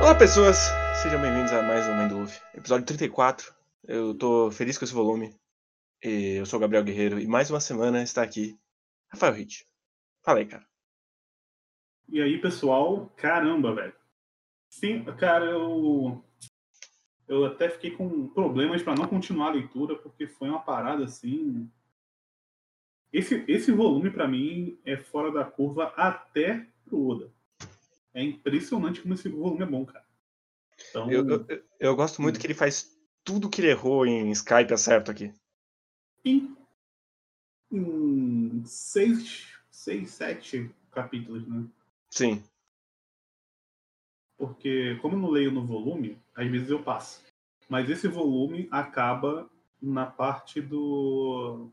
Olá, pessoas! Sejam bem-vindos a mais um Mind Luffy, episódio 34. Eu tô feliz com esse volume. Eu sou o Gabriel Guerreiro e mais uma semana está aqui Rafael Hit. Fala aí, cara. E aí, pessoal? Caramba, velho. Sim, cara, eu. Eu até fiquei com problemas para não continuar a leitura, porque foi uma parada assim. Esse, esse volume, para mim, é fora da curva até pro Oda. É impressionante como esse volume é bom, cara. Então... Eu, eu, eu gosto muito hum. que ele faz tudo que ele errou em Skype acerto aqui. Em, em seis, seis, sete capítulos, né? Sim. Porque, como eu não leio no volume, às vezes eu passo. Mas esse volume acaba na parte do.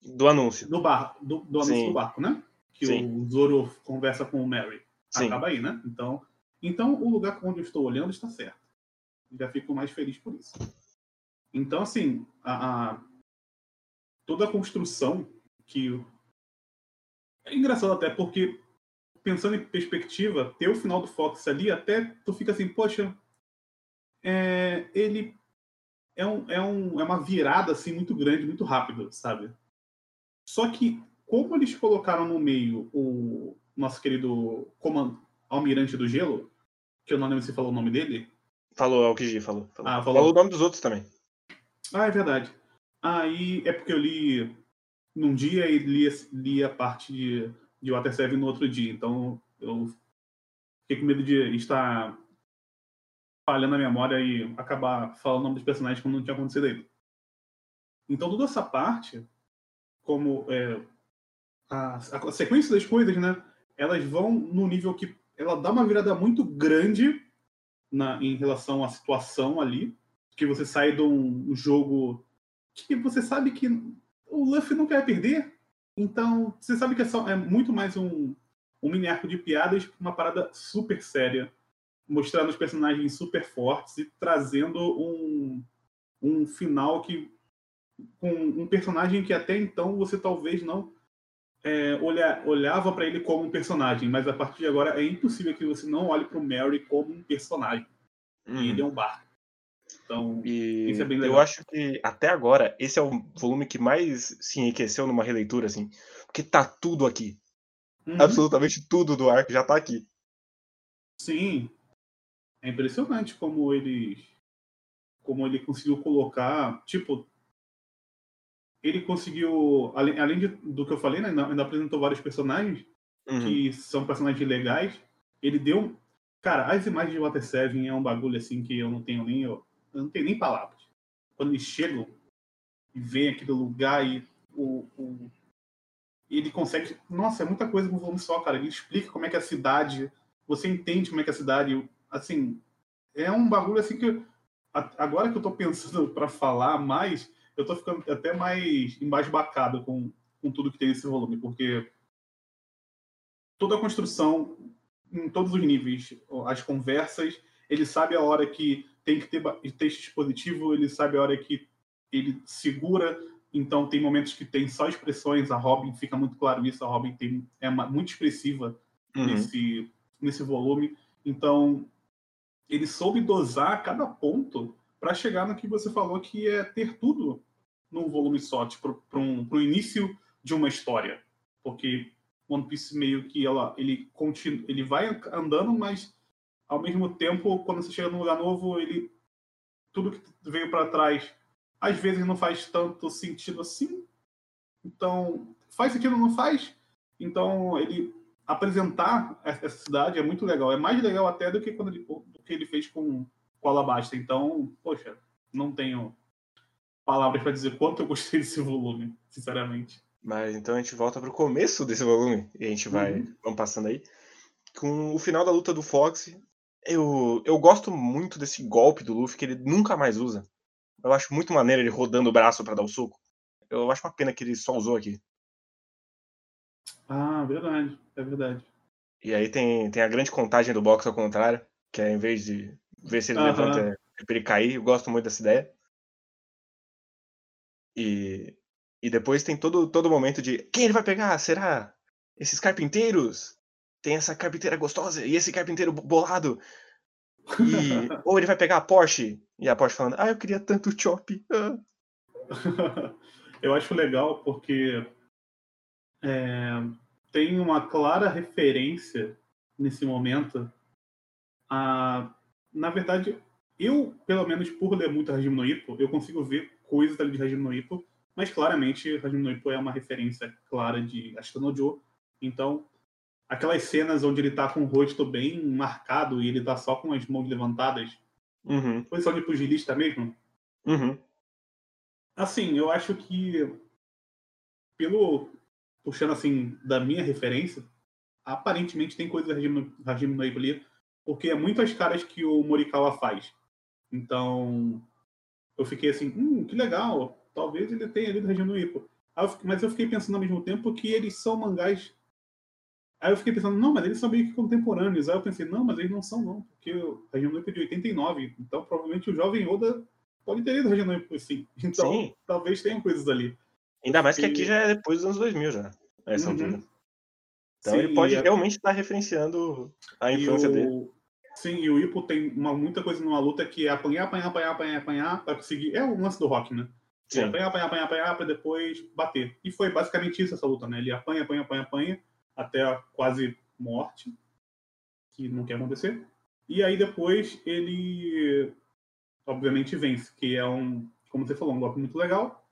Do anúncio. Do, bar, do, do anúncio Sim. do barco, né? Que Sim. o Zoro conversa com o Mary. Sim. Acaba aí, né? Então, então, o lugar onde eu estou olhando está certo. Já fico mais feliz por isso. Então, assim, a, a toda a construção que. É engraçado até porque pensando em perspectiva, ter o final do Fox ali, até tu fica assim, poxa, é, ele é, um, é, um, é uma virada assim muito grande, muito rápida, sabe? Só que, como eles colocaram no meio o nosso querido comand... almirante do gelo, que eu não lembro se falou o nome dele. Falou, é o que falou. Falou. Ah, falou. falou o nome dos outros também. Ah, é verdade. Aí é porque eu li num dia e li, li a parte de de Water 7 no outro dia. Então eu fiquei com medo de estar falhando a memória e acabar falando o nome dos personagens como não tinha acontecido ainda. Então toda essa parte, como é, a, a, sequência das coisas, né? Elas vão no nível que ela dá uma virada muito grande na, em relação à situação ali, que você sai de um jogo que você sabe que o Luffy não quer perder, então, você sabe que é, só, é muito mais um, um mini arco de piadas, uma parada super séria, mostrando os personagens super fortes e trazendo um, um final que com um personagem que até então você talvez não é, olha, olhava para ele como um personagem, mas a partir de agora é impossível que você não olhe para o Mary como um personagem. Hum. Ele é um barco. Então, e isso é bem legal. Eu acho que até agora esse é o volume que mais se enriqueceu numa releitura, assim. Porque tá tudo aqui. Uhum. Absolutamente tudo do arco já tá aqui. Sim. É impressionante como ele como ele conseguiu colocar, tipo, ele conseguiu, além, além de, do que eu falei, né, ainda, apresentou vários personagens uhum. que são personagens legais. Ele deu, cara, as imagens de Water Seven é um bagulho assim que eu não tenho nem eu, eu não tenho nem palavras. Quando eles chegam e veem aquele lugar e o, o, ele consegue. Nossa, é muita coisa no volume só, cara. Ele explica como é que é a cidade, você entende como é que é a cidade. Assim, é um bagulho assim que. Agora que eu tô pensando para falar mais, eu tô ficando até mais embasbacado com, com tudo que tem nesse volume, porque toda a construção, em todos os níveis, as conversas, ele sabe a hora que tem que ter texto expositivo, ele sabe a hora que ele segura, então tem momentos que tem só expressões, a Robin fica muito claro isso, a Robin tem, é muito expressiva uhum. nesse, nesse volume, então ele soube dosar cada ponto para chegar no que você falou, que é ter tudo num volume só, tipo, para um, o início de uma história, porque One Piece meio que ela, ele, continua, ele vai andando, mas ao mesmo tempo, quando você chega num lugar novo, ele tudo que veio para trás às vezes não faz tanto sentido assim. Então, faz sentido ou não faz? Então, ele apresentar essa cidade é muito legal. É mais legal até do que quando ele, do que ele fez com, com Alabasta. Então, poxa, não tenho palavras para dizer quanto eu gostei desse volume, sinceramente. Mas então a gente volta para o começo desse volume e a gente vai uhum. vamos passando aí com o final da luta do Fox eu, eu gosto muito desse golpe do Luffy que ele nunca mais usa. Eu acho muito maneiro ele rodando o braço para dar o soco. Eu acho uma pena que ele só usou aqui. Ah, verdade. É verdade. E aí tem, tem a grande contagem do box ao contrário, que é em vez de ver se ele levanta, é pra ele cair. Eu gosto muito dessa ideia. E, e depois tem todo todo momento de quem ele vai pegar? Será esses carpinteiros? tem essa carpinteira gostosa e esse carpinteiro bolado. E, ou ele vai pegar a Porsche e a Porsche falando, ah, eu queria tanto o Chop. Ah. eu acho legal porque é, tem uma clara referência nesse momento a, na verdade, eu, pelo menos por ler muito Hajime no Ippo, eu consigo ver coisas ali de Hajime no Ippo, mas claramente Hajime no Ippo é uma referência clara de Ashita no Joe. Então, aquelas cenas onde ele tá com o rosto bem marcado e ele tá só com as mãos levantadas, uhum. posição de pugilista mesmo. Uhum. Assim, eu acho que pelo puxando assim da minha referência, aparentemente tem coisas de Hajime no Ippo ali, porque é muitas caras que o Morikawa faz. Então, eu fiquei assim, hum, que legal, talvez ele tenha lido Regino Ippo. Mas eu fiquei pensando ao mesmo tempo que eles são mangás. Aí eu fiquei pensando, não, mas eles são meio que contemporâneos. Aí eu pensei, não, mas eles não são, não, porque o Regino Ippo é de 89, então provavelmente o jovem Oda pode ter lido Regino Ippo, sim. Então, Sim. talvez tenham coisas ali. Ainda mais que aqui já é depois dos anos 2000 já, essa uhum. altura. Então sim, ele pode realmente estar referenciando a infância o... dele. Sim, e o Ipo tem uma, muita coisa numa luta que é apanhar, apanhar, apanhar, apanhar, apanhar, pra conseguir. É o lance do rock, né? Sim. apanhar, apanhar, apanhar, apanhar, pra depois bater. E foi basicamente isso essa luta, né? Ele apanha, apanha, apanha, apanha, até a quase morte, que não quer acontecer. E aí depois ele, obviamente, vence, que é um, como você falou, um golpe muito legal.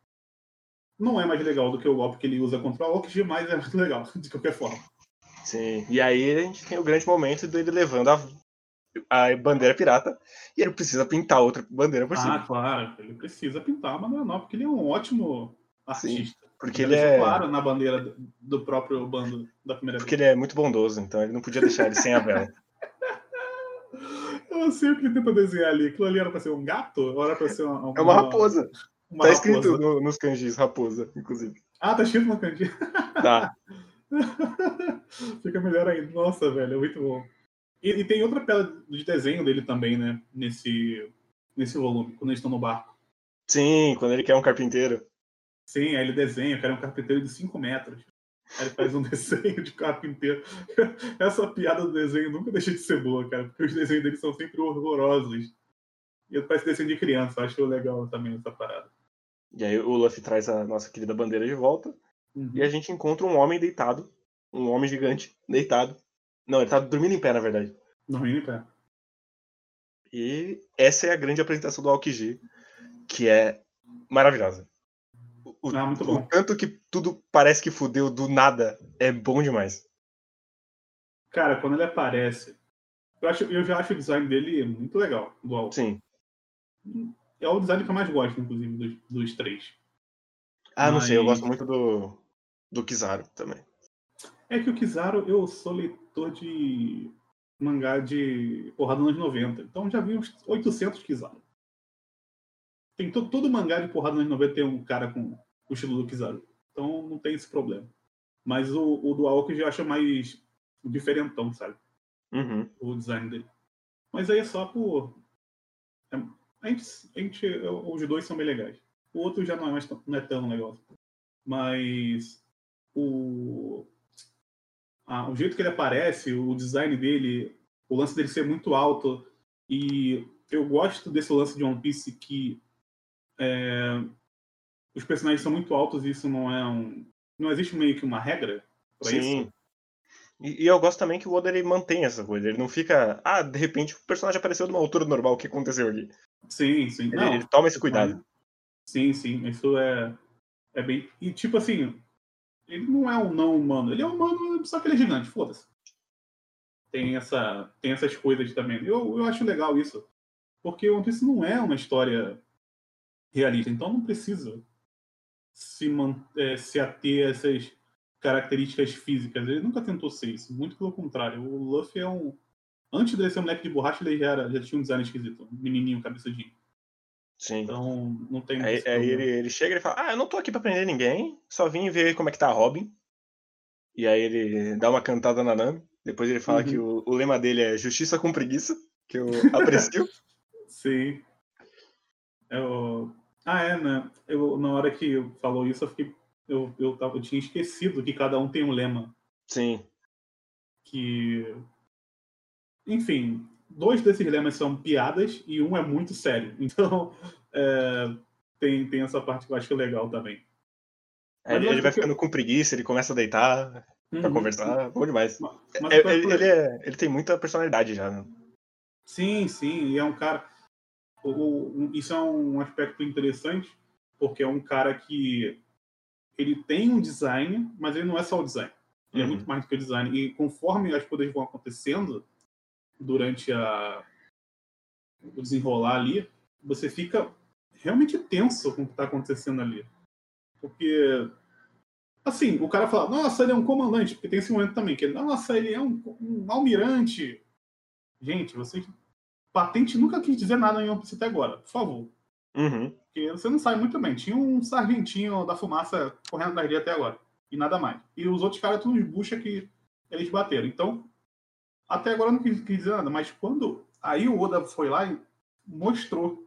Não é mais legal do que o golpe que ele usa contra o Aokiji, mas é muito legal, de qualquer forma. Sim, e aí a gente tem o grande momento dele levando a a bandeira pirata e ele precisa pintar outra bandeira por cima. Ah, claro, ele precisa pintar a bandeira nova, porque ele é um ótimo artista. Sim, porque ele, ele é claro na bandeira do próprio bando da primeira Porque vez. ele é muito bondoso, então ele não podia deixar ele sem a vela. Eu não sei o que ele tenta desenhar ali. Aquilo ali era pra ser um gato? Ou era pra ser uma. uma é uma raposa. Uma tá raposa. escrito no, nos kanjis, raposa, inclusive. Ah, tá escrito no kanji. Tá. Fica melhor ainda. Nossa, velho, é muito bom. E, e, tem outra pedra de desenho dele também, né? Nesse, nesse volume, quando eles estão no barco. Sim, quando ele quer um carpinteiro. Sim, aí ele desenha, quer um carpinteiro de 5 metros. Aí ele faz um desenho de carpinteiro. Essa piada do desenho nunca deixa de ser boa, cara, porque os desenhos dele são sempre horrorosos. E parece desenho de criança, acho legal também essa parada. E aí o Luffy traz a nossa querida bandeira de volta. Uhum. E a gente encontra um homem deitado. Um homem gigante deitado não, ele tá dormindo em pé, na verdade. Dormindo em pé. E essa é a grande apresentação do Aokiji, que é maravilhosa. O, ah, muito bom. o tanto que tudo parece que fudeu do nada é bom demais. Cara, quando ele aparece, eu, acho, eu já acho o design dele muito legal, do Aokiji. Sim. É o design que eu mais gosto, inclusive, dos, dos três. Ah, Mas... não sei, eu gosto muito do, do Kizaru também. É que o Kizaru, eu sou leitor de mangá de porrada nos anos 90. Então já vi uns 800 Kizaru. Tem todo, todo mangá de porrada nos anos 90 tem um cara com o estilo do Kizaru. Então não tem esse problema. Mas o, o do Aoki eu acho mais diferentão, sabe? Uhum. O design dele. Mas aí é só por. É, a gente, a gente, os dois são bem legais. O outro já não é, mais, não é tão legal. Mas o, ah, o jeito que ele aparece, o design dele, o lance dele ser muito alto. E eu gosto desse lance de One Piece que é, os personagens são muito altos e isso não é um. Não existe meio que uma regra para isso. E, e, eu gosto também que o Oda ele mantém essa coisa. Ele não fica. Ah, de repente o personagem apareceu de uma altura normal, o que aconteceu ali? Sim, sim. Ele, não, ele toma esse cuidado. Sim, sim. Isso é, é bem. E tipo assim, ele não é um não humano. Ele é humano, só que ele é gigante, foda-se. Tem, essa, tem essas coisas também. Eu, eu acho legal isso. Porque One Piece não é uma história realista. Então não precisa se, é, se ater a essas características físicas. Ele nunca tentou ser isso. Muito pelo contrário. O Luffy é um. Antes de ser um moleque de borracha, ele já, era, já tinha um design esquisito. Um menininho cabeçudinho. Sim. Então, não tem Aí, aí ele, ele, chega e fala: Ah, eu não tô aqui pra prender ninguém, só vim ver como é que tá a Robin. E aí ele dá uma cantada na Nami. Depois ele fala uhum. que o, o, lema dele é justiça com preguiça, que eu aprecio. Sim. Eu... Ah, é, né? Eu, na hora que falou isso, eu fiquei. Eu, eu, eu tinha esquecido que cada um tem um lema. Sim. Que. Enfim, dois desses dilemas são piadas e um é muito sério. Então, é, tem, tem essa parte que eu acho legal também. É, ele, ele vai ficando com preguiça, ele começa a deitar uhum. pra conversar. Bom demais. Mas, mas é, ele, ele, é, ele tem muita personalidade já. Né? Sim, sim. E é um cara. O, o, isso é um aspecto interessante, porque é um cara que ele tem um design, mas ele não é só o design. Ele é uhum. é muito mais do que o design. E conforme as coisas vão acontecendo durante a, o desenrolar ali, você fica realmente tenso com o que está acontecendo ali. Porque, assim, o cara fala, nossa, ele é um comandante, porque tem esse momento também, que ele, nossa, ele é um, um almirante. Gente, vocês. Patente nunca quis dizer nada em One até agora, por favor. Uhum. Porque você não sabe muito bem. Tinha um sargentinho da fumaça correndo dele até agora. E nada mais. E os outros caras, tudo bucha que eles bateram. Então, até agora eu não quis, quis dizer nada. Mas quando. Aí o Oda foi lá e mostrou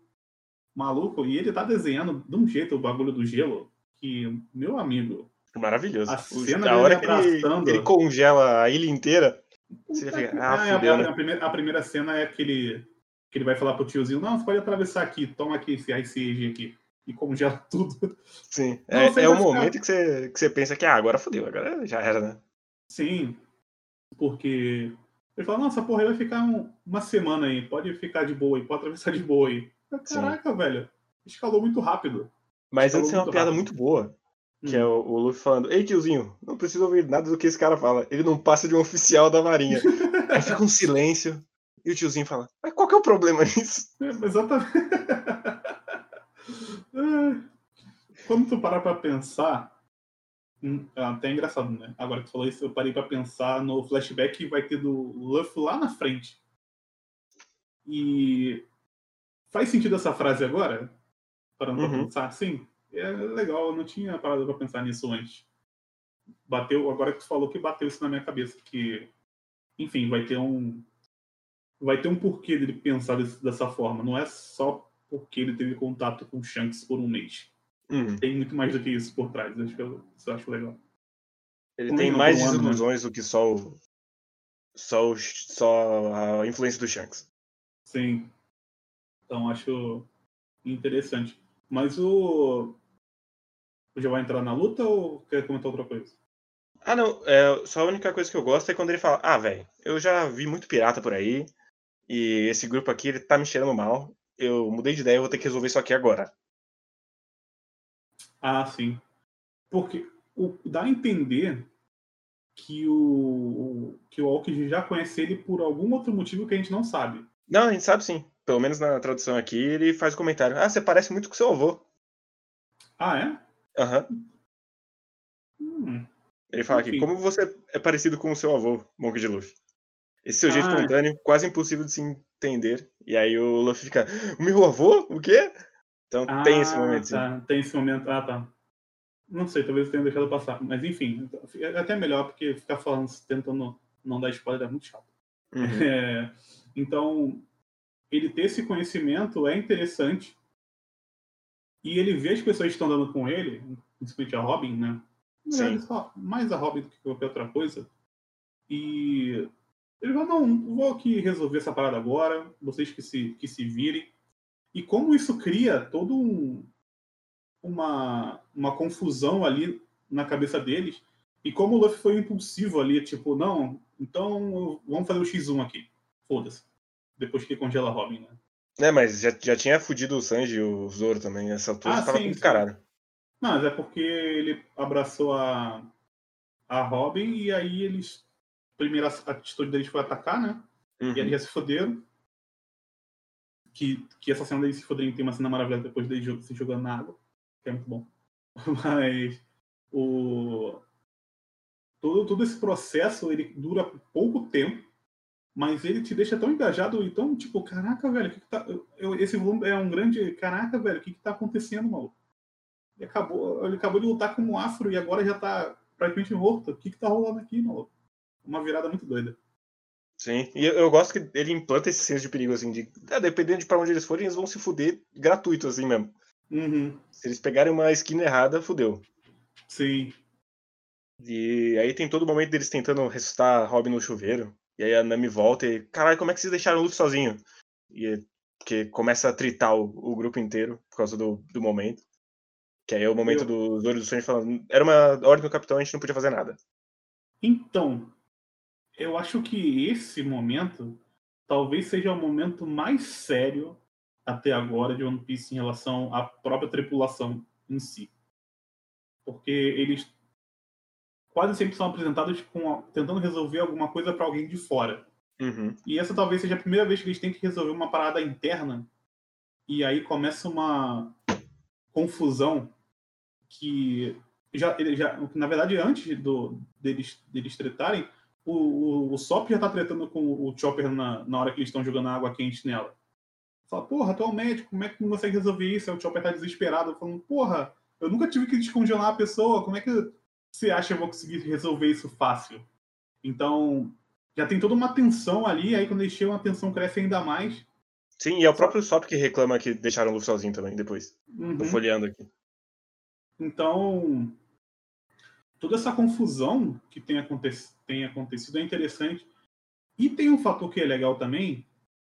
maluco, e ele tá desenhando de um jeito o bagulho do gelo, que, meu amigo. Maravilhoso. A cena a hora que ele, ele, congela a ilha inteira. Você fica, ah, é, fudeu, a, né? a, primeira, a primeira cena é aquele que ele vai falar pro tiozinho, não, você pode atravessar aqui, toma aqui esse Ice Age aqui. E congela tudo. Sim, não, é, é o momento que você, que você pensa que ah, agora fodeu, agora já era, né? Sim, porque ele fala, nossa, porra, ele vai ficar um, uma semana aí, pode ficar de boa aí, pode atravessar de boa aí. Caraca, Sim. velho, escalou muito rápido. Mas antes tem uma piada rápido. muito boa, que hum. é o, o Luffy falando, ei tiozinho, não precisa ouvir nada do que esse cara fala, ele não passa de um oficial da marinha. aí fica um silêncio, e o tiozinho fala, mas qual que é o problema nisso? É, exatamente. Quando tu parar pra pensar, hum, é até engraçado, né? Agora que tu falou isso, eu parei pra pensar no flashback que vai ter do Luffy lá na frente. E faz sentido essa frase agora? Parando uhum. pra pensar assim? É legal, eu não tinha parado pra pensar nisso antes. Bateu, agora que tu falou que bateu isso na minha cabeça, que, enfim, vai ter um, vai ter um porquê dele pensar desse, dessa forma. Não é só porque ele teve contato com Shanks por um mês. Uhum. Tem muito mais do que isso por trás. Acho que eu, isso eu acho legal. Ele tem mais desilusões do que só o, só, o, só a influência do Shanks. Sim. Então acho interessante. Mas o. Já vai entrar na luta ou quer comentar outra coisa? Ah, não. É, só a única coisa que eu gosto é quando ele fala: Ah, velho, eu já vi muito pirata por aí. E esse grupo aqui, ele tá me cheirando mal. Eu mudei de ideia, eu vou ter que resolver isso aqui agora. Ah, sim. Porque o, dá a entender que o, que o Alckmin já conhece ele por algum outro motivo que a gente não sabe. Não, a gente sabe sim. Pelo menos na tradução aqui, ele faz o comentário. Ah, você parece muito com seu avô. Ah, é? Aham. Uhum. Hum. Ele fala Enfim. aqui, como você é parecido com o seu avô, Monk de Luffy. Esse seu jeito ah. espontâneo, quase impossível de se entender. E aí o Luffy fica, o meu avô? O quê? Então ah, tem esse momento. Tá. Tem esse momento. Ah, tá. Não sei, talvez eu tenha deixado passar. Mas enfim, é até melhor, porque ficar falando, tentando não dar spoiler é muito chato. Uhum. É, então, ele ter esse conhecimento é interessante. E ele vê as pessoas que estão andando com ele, principalmente a Robin, né? Só, mais a Robin do que qualquer outra coisa. E ele falou, não, vou aqui resolver essa parada agora, vocês que se, que se virem. E como isso cria todo um, uma, uma confusão ali na cabeça deles, e como o Luffy foi impulsivo ali, tipo, não, então vamos fazer o X1 aqui. Foda-se. Depois que congela a Robin, né? É, mas já, já tinha fudido o Sanji e o Zoro também. Nessa altura ah, tava sim, com caralho. Não, mas é porque ele abraçou a, a Robin e aí eles primeira atitude deles foi atacar, né? Uhum. E eles já se foderam. Que, que essa cena deles se foderem tem uma cena maravilhosa depois deles se jogando na água, que é muito bom. Mas o todo, todo esse processo ele dura pouco tempo, mas ele te deixa tão engajado e tão tipo, caraca, velho, que que tá... Eu, esse volume é um grande. Caraca, velho, o que, que tá acontecendo, maluco? Ele acabou, ele acabou de lutar como afro e agora já tá praticamente morto. O que, que tá rolando aqui, maluco? uma virada muito doida. Sim, e eu, gosto que ele implanta esse senso de perigo, assim, de é, dependendo de pra onde eles forem, eles vão se fuder gratuito, assim mesmo. Uhum. Se eles pegarem uma esquina errada, fudeu. Sim. E aí tem todo o momento deles tentando ressuscitar Robin no chuveiro. E aí a Nami volta e, caralho, como é que vocês deixaram o Luffy sozinho? E que começa a tritar o, o, grupo inteiro por causa do, do momento. Que aí é o momento Eu... do Zoro do Sonho falando. Era uma ordem do capitão, a gente não podia fazer nada. Então, eu acho que esse momento talvez seja o momento mais sério até agora de One Piece em relação à própria tripulação em si. Porque eles quase sempre são apresentados com, tentando resolver alguma coisa para alguém de fora. Uhum. E essa talvez seja a primeira vez que eles têm que resolver uma parada interna. E aí começa uma confusão que já, já na verdade, antes do, deles, deles tretarem, o, o, o Sop já tá tretando com o Chopper na, na hora que eles estão jogando água quente nela. Fala, porra, tu é o médico, como é que não consegue resolver isso? Aí o Chopper tá desesperado, falando, porra, eu nunca tive que descongelar a pessoa, como é que você acha que eu vou conseguir resolver isso fácil? Então, já tem toda uma tensão ali, aí quando eles chegam, a tensão cresce ainda mais. Sim, e é o próprio Sop que reclama que deixaram o Luffy sozinho também, depois. Uhum. Tô folheando aqui. Então, toda essa confusão que tem, aconte tem acontecido é interessante. E tem um fator que é legal também,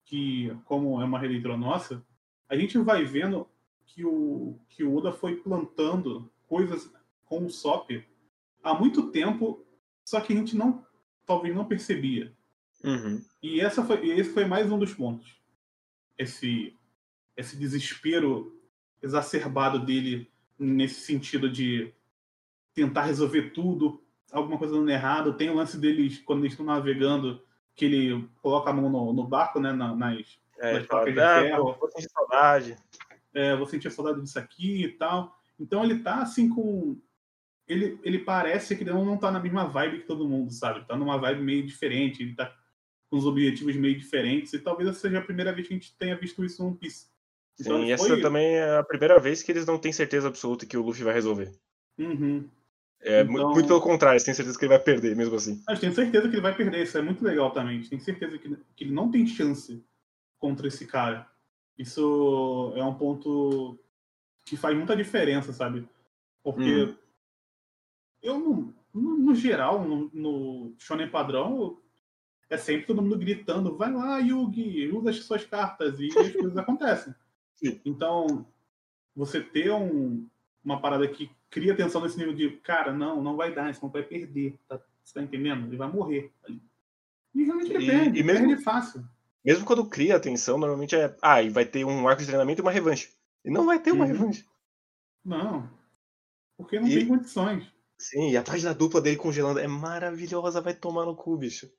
que como é uma releitura nossa, a gente vai vendo que o, que o Oda foi plantando coisas com o Sop há muito tempo, só que a gente não talvez não percebia. Uhum. E essa foi, esse foi mais um dos pontos. Esse, esse desespero exacerbado dele nesse sentido de tentar resolver tudo, alguma coisa dando errado. Tem o lance deles, quando eles estão navegando, que ele coloca a mão no, no barco, né, nas, é, nas placas de ah, ferro. Vou sentir saudade. É, vou sentir saudade disso aqui e tal. Então ele tá assim com ele, ele parece que ele não tá na mesma vibe que todo mundo, sabe? Tá numa vibe meio diferente, ele tá com os objetivos meio diferentes, e talvez essa seja a primeira vez que a gente tenha visto isso no One Piece. Então, Sim, essa foi... também é a primeira vez que eles não têm certeza absoluta que o Luffy vai resolver. Uhum. É, então... muito pelo contrário, eles têm certeza que ele vai perder, mesmo assim. A gente tem certeza que ele vai perder, isso é muito legal também. A gente tem certeza que, que ele não tem chance contra esse cara. Isso é um ponto que faz muita diferença, sabe? Porque hum eu, no, no, no geral, no, no Shonen padrão, é sempre todo mundo gritando, vai lá, Yugi, usa as suas cartas, e as coisas acontecem. Sim. Então, você ter um, uma parada que cria tensão nesse nível de, cara, não, não vai dar, esse não vai perder, tá, você tá entendendo? Ele vai morrer ali. E realmente ele e, perde, e mesmo, perde fácil. Mesmo quando cria a tensão, normalmente é, ah, e vai ter um arco de treinamento e uma revanche. E não vai ter uma uhum. revanche. Não, porque não e... tem condições. Sim, e a página dupla dele congelando é maravilhosa, vai tomar no cu, bicho.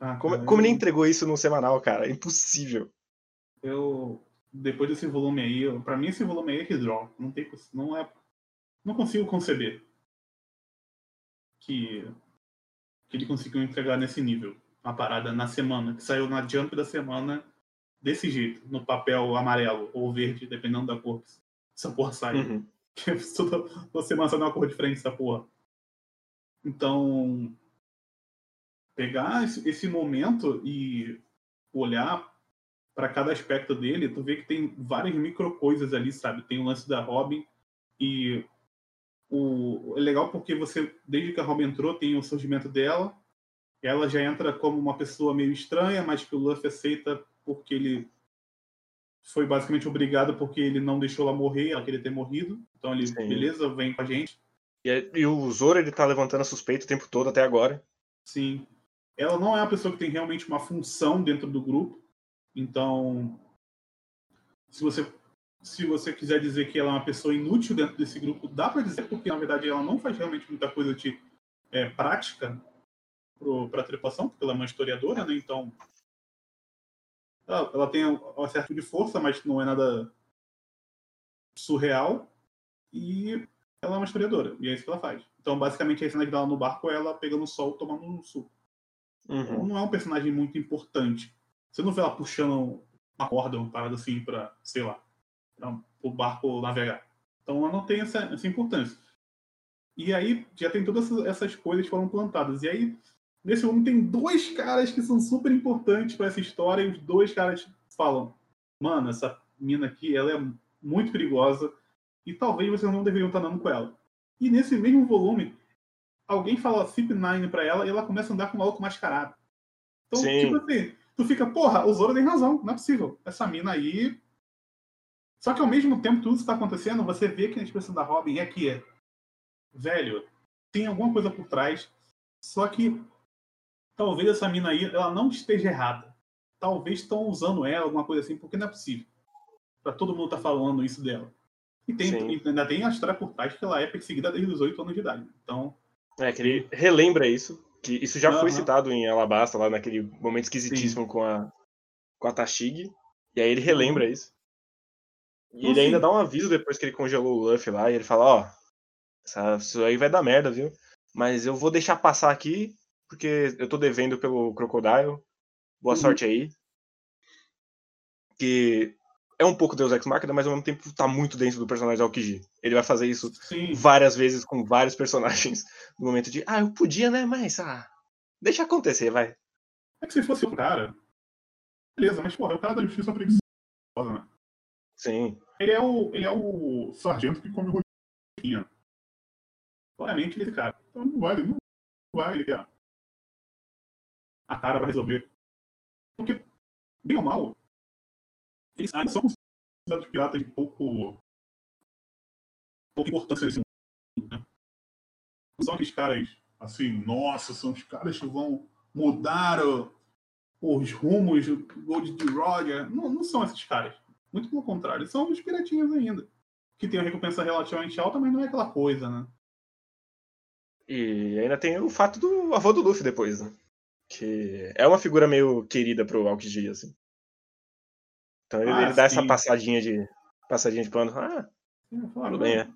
Ah, como, cara, como eu... ele entregou isso no semanal, cara? É impossível. Eu. Depois desse volume aí, eu, pra mim esse volume aí é redraw. Não tem. Não é. Não consigo conceber que. que ele conseguiu entregar nesse nível. Uma parada na semana, que saiu na jump da semana desse jeito, no papel amarelo ou verde, dependendo da cor que essa porra sai. Uhum. toda, toda semana sai uma cor diferente essa porra. Então, pegar esse, esse momento e olhar para cada aspecto dele, tu vê que tem várias micro coisas ali, sabe? Tem o lance da Robin e o é legal porque você desde que a Robin entrou tem o surgimento dela. Ela já entra como uma pessoa meio estranha, mas que o Luffy aceita porque ele foi basicamente obrigado porque ele não deixou ela morrer, ela queria ter morrido. Então ele, Sim. beleza, vem com a gente. E, e, o Zoro, ele tá levantando a suspeita o tempo todo até agora. Sim. Ela não é uma pessoa que tem realmente uma função dentro do grupo. Então, se você se você quiser dizer que ela é uma pessoa inútil dentro desse grupo, dá para dizer, porque na verdade ela não faz realmente muita coisa de é, prática para a tripulação, porque ela é uma historiadora, né? Então, ela, ela tem um certo de força, mas não é nada surreal. E ela é uma historiadora, e é isso que ela faz. Então, basicamente, a cena dela no barco é ela pegando o sol tomando um suco. Uhum. Então, não é um personagem muito importante. Você não vê ela puxando uma corda, uma parada assim, pra, sei lá, para o barco navegar. Então, ela não tem essa, essa importância. E aí, já tem todas essas coisas que foram plantadas. E aí, nesse momento, tem dois caras que são super importantes para essa história, e os dois caras falam: Mano, essa mina aqui, ela é muito perigosa e talvez vocês não deveriam estar andando com ela. E nesse mesmo volume, alguém fala CP9 pra ela e ela começa a andar com o maluco mascarado. Então, Sim. tipo assim, tu fica, porra, o Zoro tem razão, não é possível. Essa mina aí. Só que ao mesmo tempo tudo isso tá acontecendo, você vê que a expressão da Robin é que, velho, tem alguma coisa por trás. Só que talvez essa mina aí ela não esteja errada. Talvez estão usando ela, alguma coisa assim, porque não é possível. Pra todo mundo tá falando isso dela. E tem, Sim. ainda tem a história por trás que ela é perseguida desde os 8 anos de idade. Então, É, que ele relembra isso, que isso já foi Aham. citado em Alabasta, lá naquele momento esquisitíssimo com a, com a Tashig. E aí ele relembra isso. E ele ainda dá um aviso depois que ele congelou o Luffy lá, e ele fala, ó, isso aí vai dar merda, viu? Mas eu vou deixar passar aqui, porque eu tô devendo pelo Crocodile. Boa Uhum. sorte aí. Que é um pouco Deus Ex Machina, mas ao mesmo tempo tá muito dentro do personagem do Aokiji. Ele vai fazer isso sim. várias vezes com vários personagens no momento de, ah, eu podia, né? Mas, ah, deixa acontecer, vai. É que se fosse o cara. Beleza, mas porra, é o cara da justiça preguiçosa, né? Sim. Ele é o, ele é o sargento que come rosquinha. Claramente ele é cara. Então não vai, não vai. A cara vai resolver. Porque, bem ou mal, eles são considerados piratas de pouco. pouca importância nesse mundo. Né? Não são aqueles caras assim, nossa, são os caras que vão mudar os rumos do Gold Roger. Não, não são esses caras. Muito pelo contrário, são os piratinhos ainda. Que tem uma recompensa relativamente alta, mas não é aquela coisa, né? E ainda tem o fato do avô do Luffy depois, né? Que é uma figura meio querida pro Aokiji, assim. Então ele, Ah, ele dá essa passadinha de. passadinha de pano. Ah, tudo bem, é.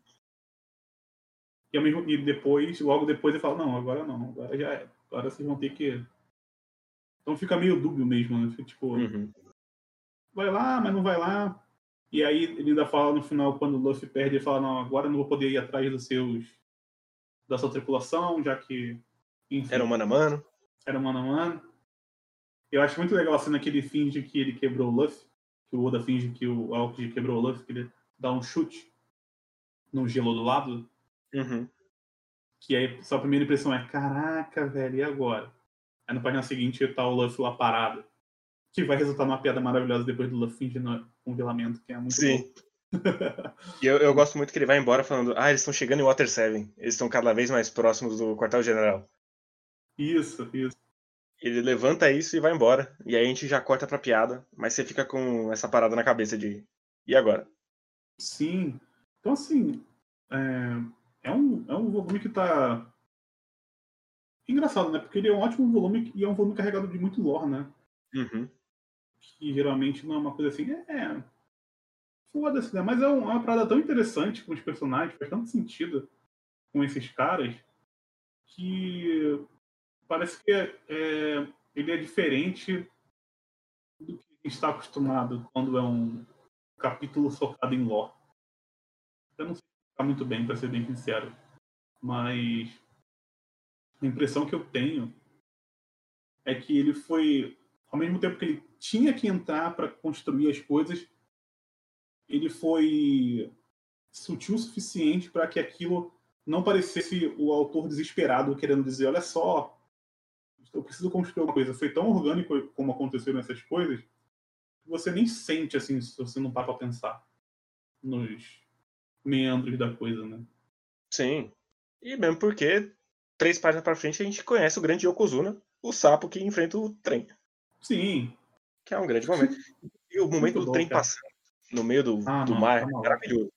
E, mesmo- e depois, logo depois ele fala, não, agora não, agora já é. Agora vocês vão ter que. Então fica meio dúbio mesmo, né? Fica, Tipo, Uhum. Vai lá, mas não vai lá. E aí ele ainda fala no final, quando o Luffy perde, ele fala, não, agora eu não vou poder ir atrás dos seus. da sua tripulação, já que. Enfim, Era um mano a mano. era mano a mano. Eu acho muito legal a cena que ele finge que ele quebrou o Luffy. Que o Oda finge que o Aokiji quebrou o Luffy, que ele dá um chute no gelo do lado. Uhum. Que aí sua primeira impressão é, caraca, velho, e agora? Aí na página seguinte tá o Luffy lá parado. Que vai resultar numa piada maravilhosa depois do Luffy fingindo congelamento, que é muito Sim. bom. E eu, eu gosto muito que ele vai embora falando, ah, eles estão chegando em Water 7. Eles estão cada vez mais próximos do quartel-general. Isso, isso. Ele levanta isso e vai embora. E aí a gente já corta pra piada, mas você fica com essa parada na cabeça de. E agora? Sim. Então, assim, é, é, um, é um volume que tá. Engraçado, né? Porque ele é um ótimo volume e é um volume carregado de muito lore, né? Uhum. Que geralmente não é uma coisa assim. É. Foda-se, né? Mas é, um- é uma parada tão interessante com os personagens, faz tanto sentido com esses caras, que parece que é, é, ele é diferente do que a gente está acostumado quando é um capítulo focado em lore. Eu não sei explicar muito bem, para ser bem sincero, mas a impressão que eu tenho é que ele foi, ao mesmo tempo que ele tinha que entrar para construir as coisas, ele foi sutil o suficiente para que aquilo não parecesse o autor desesperado querendo dizer, olha só, eu preciso construir uma coisa. Foi tão orgânico como aconteceram essas coisas, que você nem sente assim se você não para para pensar nos meandros da coisa, né? Sim. E mesmo porque, três páginas pra frente, a gente conhece o grande Yokozuna, o sapo que enfrenta o trem. Sim. Que é um grande momento. E o momento Muito do bom, trem cara. passando no meio do, Ah, do não, mar é maravilhoso.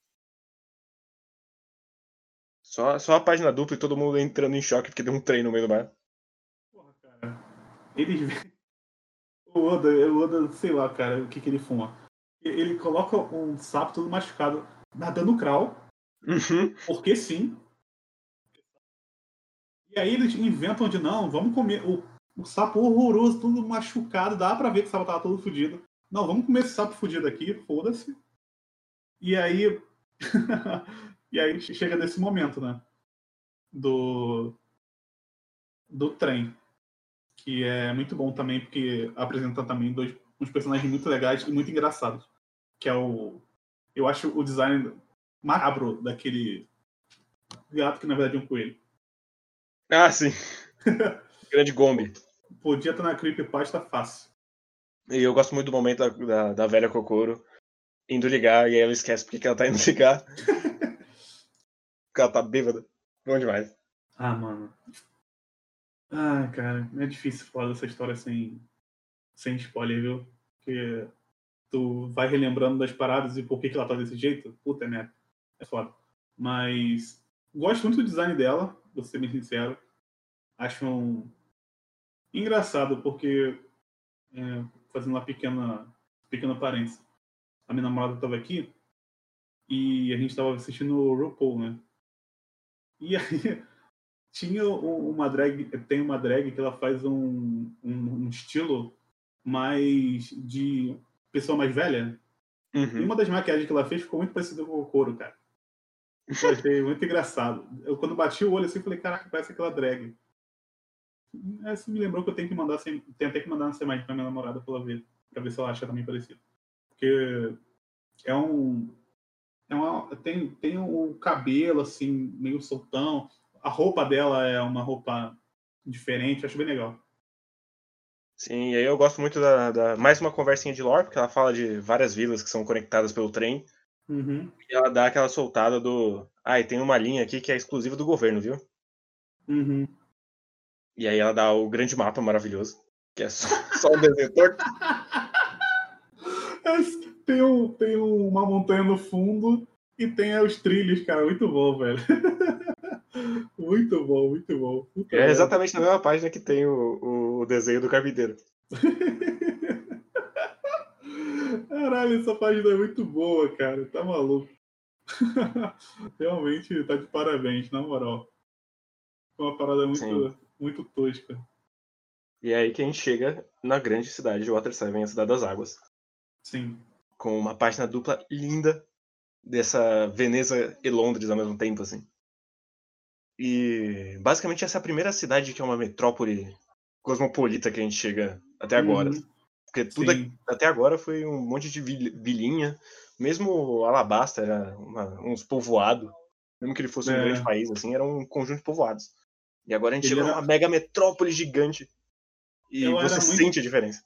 Só, só a página dupla e todo mundo entrando em choque porque deu um trem no meio do mar. Porra, cara. Eles O Oda, o Oda, sei lá, cara, o que, que ele fuma. Ele coloca um sapo todo machucado nadando crawl, Uhum. porque sim. E aí eles inventam de não, vamos comer o, o sapo horroroso, todo machucado, dá pra ver que o sapo tava todo fudido. Não, vamos comer esse sapo fudido aqui, foda-se. E aí. e aí chega nesse momento, né? Do. Do trem. Que é muito bom também, porque apresenta também dois uns personagens muito legais e muito engraçados. Que é o. Eu acho o design macabro daquele gato que na verdade é um coelho. Ah, sim. Grande Gombe. Podia estar na creepypasta fácil. E eu gosto muito do momento da, da, da velha Kokoro indo ligar e aí ela esquece porque que ela tá indo ligar. porque ela tá bêbada. Bom demais. Ah, mano. Ah, cara, é difícil falar dessa história sem, sem spoiler, viu? Porque tu vai relembrando das paradas e por que, que ela tá desse jeito. Puta merda. É foda. Mas gosto muito do design dela, vou ser bem sincero. Acho um... engraçado, porque é, fazendo uma pequena, pequena parênteses. A minha namorada estava aqui e a gente estava assistindo o RuPaul, né? E aí tinha uma drag, tem uma drag que ela faz um, um, um estilo mais de pessoa mais velha. Uhum. E uma das maquiagens que ela fez ficou muito parecida com o couro, cara. Eu achei muito engraçado. Eu, quando bati o olho assim, falei, caraca, parece aquela drag. Essa me lembrou que eu tenho que mandar, tenho até que mandar uma semana pra minha namorada pra ver, pra ver se ela acha também parecido. Porque é um. É uma, tem, tem o cabelo, assim, meio soltão. A roupa dela é uma roupa diferente, acho bem legal. Sim, e aí eu gosto muito da, da, mais uma conversinha de lore, porque ela fala de várias vilas que são conectadas pelo trem. Uhum. E ela dá aquela soltada do. Ah, e tem uma linha aqui que é exclusiva do governo, viu? Uhum. E aí ela dá o grande mapa maravilhoso, que é só, só um desenho torto. tem, um, tem uma montanha no fundo e tem os trilhos, cara. Muito bom, velho. muito bom, muito bom. Puta é exatamente na mesma página que tem o, o desenho do carpinteiro. Caralho, essa página é muito boa, cara. Tá maluco. Realmente tá de parabéns, na moral. Uma parada muito, muito tosca. E é aí que a gente chega na grande cidade de Water Seven, a cidade das águas. Sim. Com uma página dupla linda dessa Veneza e Londres ao mesmo tempo, assim. E basicamente essa é a primeira cidade que é uma metrópole cosmopolita que a gente chega até agora. Uhum. Porque tudo até agora foi um monte de vilinha. Mesmo Alabasta era uma, uns povoados. Mesmo que ele fosse é. um grande país, assim, era um conjunto de povoados. E agora a gente chega era... numa mega metrópole gigante. E ela você sente muito... a diferença.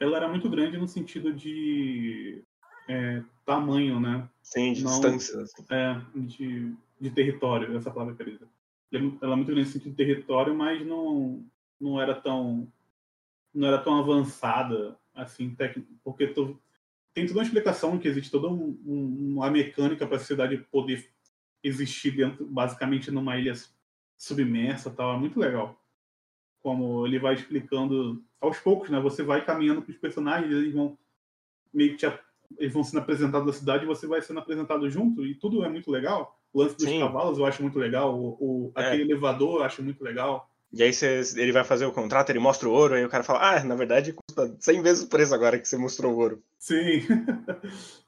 Ela era muito grande no sentido de é, tamanho, né? Sim, de Não, distância. Assim. É, de, de território, essa palavra querida. Ela é muito grande no sentido de território, mas não, não era tão não era tão avançada assim, porque tô, tem toda uma explicação que existe toda um, um, uma mecânica para a cidade poder existir dentro, basicamente numa ilha submersa, tal, é muito legal. Como ele vai explicando aos poucos, né? Você vai caminhando com os personagens, eles vão meio que eles vão sendo apresentados da cidade e você vai sendo apresentado junto e tudo é muito legal. O lance dos Sim. cavalos eu acho muito legal, o, o é. aquele elevador eu acho muito legal. E aí ele vai fazer o contrato, ele mostra o ouro, aí o cara fala, ah, na verdade custa 100 vezes o preço agora que você mostrou o ouro. Sim.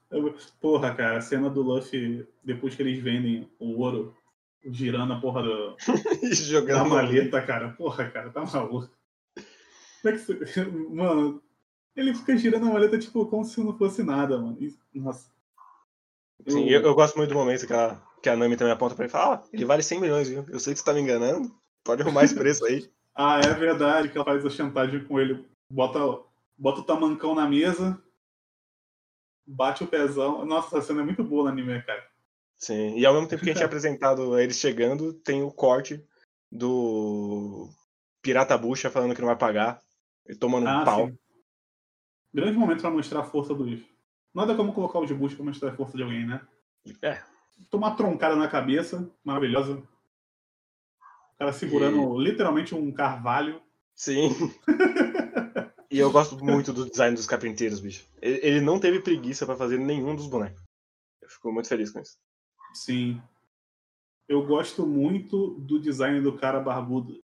Porra, cara, a cena do Luffy, depois que eles vendem o ouro, girando a porra do, da maleta, cara. Porra, cara, tá maluco. É. Mano, ele fica girando a maleta, tipo, como se não fosse nada, mano. Nossa. Sim, eu, eu gosto muito do momento que a, que a Nami também aponta pra ele e fala, ah, ele vale 100 milhões, viu? Eu sei que você tá me enganando, Pode arrumar esse preço aí. ah, é verdade que ela faz a chantagem com ele. Bota, bota o tamancão na mesa, bate o pezão. Nossa, essa cena é muito boa no anime, cara. Sim, e ao mesmo tempo que a gente é apresentado eles chegando, tem o corte do Pirata Bucha falando que não vai pagar, e tomando ah, um pau. Sim. Grande momento para mostrar a força do. Nada como colocar o de Bucha pra mostrar a força de alguém, né? É. Tomar troncada na cabeça, maravilhosa cara segurando e... literalmente um carvalho. Sim. e eu gosto muito do design dos carpinteiros, bicho. Ele não teve preguiça para fazer nenhum dos bonecos. Eu fico muito feliz com isso. Sim. Eu gosto muito do design do cara barbudo.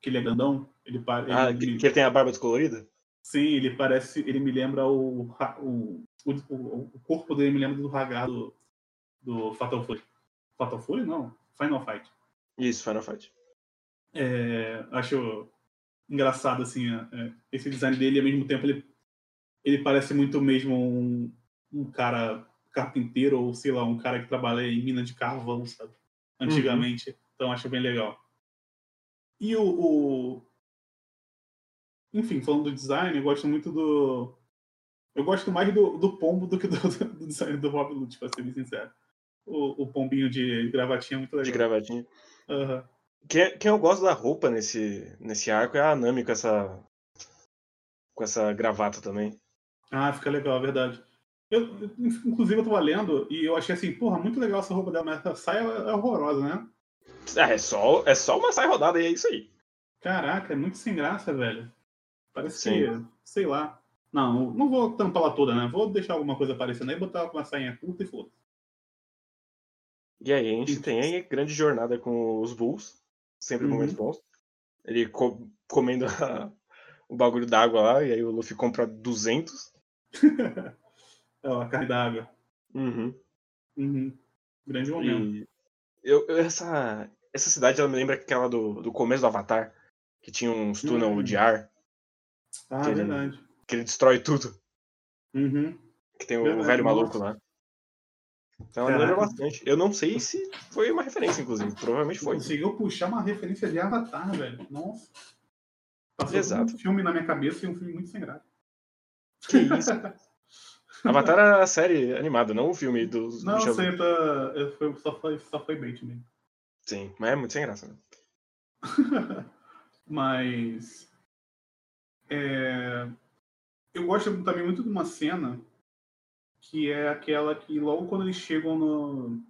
Que ele é grandão. Ele, ah, ele, que ele tem a barba descolorida? Sim, ele parece. Ele me lembra o. O, o, o corpo dele me lembra do Hagar do, do Fatal Fury. Fatal Fury? Não. Final Fight. Isso, Final Fight. É, acho engraçado, assim, é, é, esse design dele, e ao mesmo tempo ele, ele parece muito mesmo um, um cara carpinteiro, ou sei lá, um cara que trabalha em mina de carvão, sabe? Antigamente. Uhum. Então acho bem legal. E o, o, Enfim, falando do design, eu gosto muito do. Eu gosto mais do, do pombo do que do, do design do Rob Lute, pra ser bem sincero. O, o pombinho de gravatinha é muito legal. De gravatinha. Uhum. Quem, quem eu gosto da roupa nesse, nesse arco é a Nami com essa. com essa gravata também. Ah, fica legal, é verdade. Eu, inclusive, eu tava lendo e eu achei assim, porra, muito legal essa roupa dela, mas essa saia é horrorosa, né? É, é só, é só uma saia rodada e é isso aí. Caraca, é muito sem graça, velho. Parece Sim. que, sei lá. Não, não vou tampar ela toda, né? Vou deixar alguma coisa aparecendo aí, botar uma sainha curta e foda. E aí a gente tem aí grande jornada com os Bulls. Sempre Uhum. momentos bons. Ele co- comendo a- o bagulho d'água lá, e aí o Luffy compra 200. Ó, a carne da água. Uhum. Uhum. Grande momento. E eu, eu- essa, essa cidade ela me lembra aquela do, do começo do Avatar, que tinha uns túnel Hum. de ar, Ah, aquele- verdade. que ele destrói tudo. Uhum. Que tem o Verdade, velho nossa. maluco lá. Então ela me lembra Caraca. bastante. Eu não sei se foi uma referência, inclusive. Provavelmente foi. Conseguiu puxar uma referência de Avatar, velho. Nossa. Passou Exato. um filme na minha cabeça e um filme muito sem graça. Que isso? Avatar é a série animada, não o filme dos Não, Michel- sei, tá... eu- foi- só, foi, só foi bait mesmo. Sim, mas é muito sem graça. Né? Mas. é, eu gosto também muito de uma cena que é aquela que logo quando eles chegam no,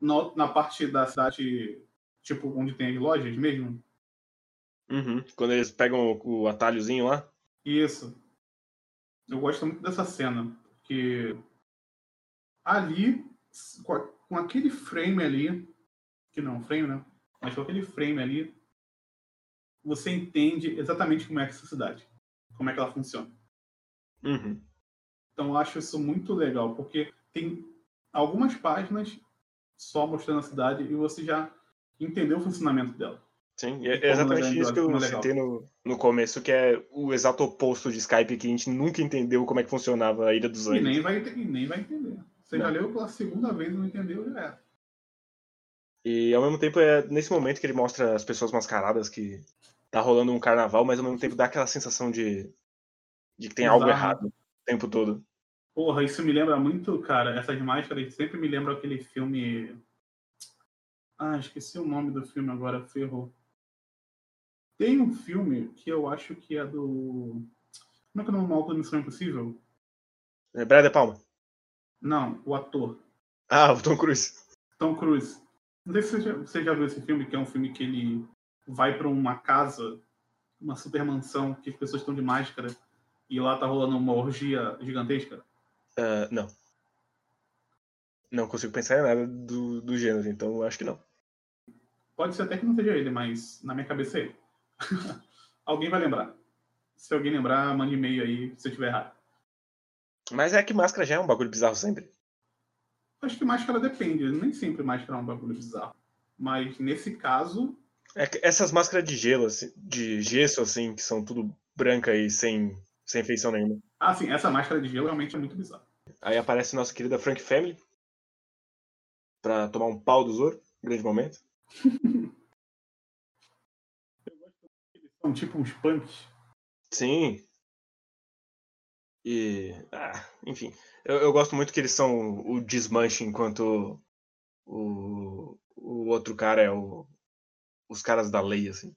na, na parte da cidade, tipo, onde tem as lojas mesmo. Uhum. Quando eles pegam o, o atalhozinho lá. Isso. Eu gosto muito dessa cena, porque ali, com, aquele frame ali, que não é um frame, né? Mas com aquele frame ali, você entende exatamente como é essa cidade, como é que ela funciona. Uhum. Então eu acho isso muito legal, porque tem algumas páginas só mostrando a cidade e você já entendeu o funcionamento dela. Sim, é como exatamente é isso que eu como é citei no, no começo, que é o exato oposto de Skype, que a gente nunca entendeu como é que funcionava a Ilha dos E Anjos. nem vai, e nem vai entender. Você já Não. leu pela segunda vez e não entendeu, já era. E ao mesmo tempo é nesse momento que ele mostra as pessoas mascaradas que tá rolando um carnaval, mas ao mesmo tempo dá aquela sensação de, de que tem algo Exato. errado o tempo todo. Porra, isso me lembra muito, cara, essas máscaras sempre me lembram aquele filme. Ah, esqueci o nome do filme agora, ferrou. Tem um filme que eu acho que é do. Como é que é o nome da Missão Impossível? É Brian De Palma. Não, o ator. Ah, o Tom Cruise. Tom Cruise. Não sei se você já, você já viu esse filme, que é um filme que ele vai pra uma casa, uma super mansão, que as pessoas estão de máscara, e lá tá rolando uma orgia gigantesca. Ah, não. Não consigo pensar em nada do, do gênero, então acho que não. Pode ser até que não seja ele, mas na minha cabeça é ele. alguém vai lembrar. Se alguém lembrar, mande e-mail aí se eu estiver errado. Mas é que máscara já é um bagulho bizarro sempre. Acho que máscara depende, nem sempre máscara é um bagulho bizarro. Mas nesse caso, É que essas máscaras de gelo, assim, de gesso, assim, que são tudo branca e sem, sem feição nenhuma. ah, sim, essa máscara de gelo realmente é muito bizarra. Aí aparece nossa querida Frank Family pra tomar um pau do Zoro. Grande momento. São tipo uns punks. Sim. E. Ah, enfim. Eu, eu gosto muito que eles são o desmanche enquanto o, o outro cara é o, os caras da lei, assim.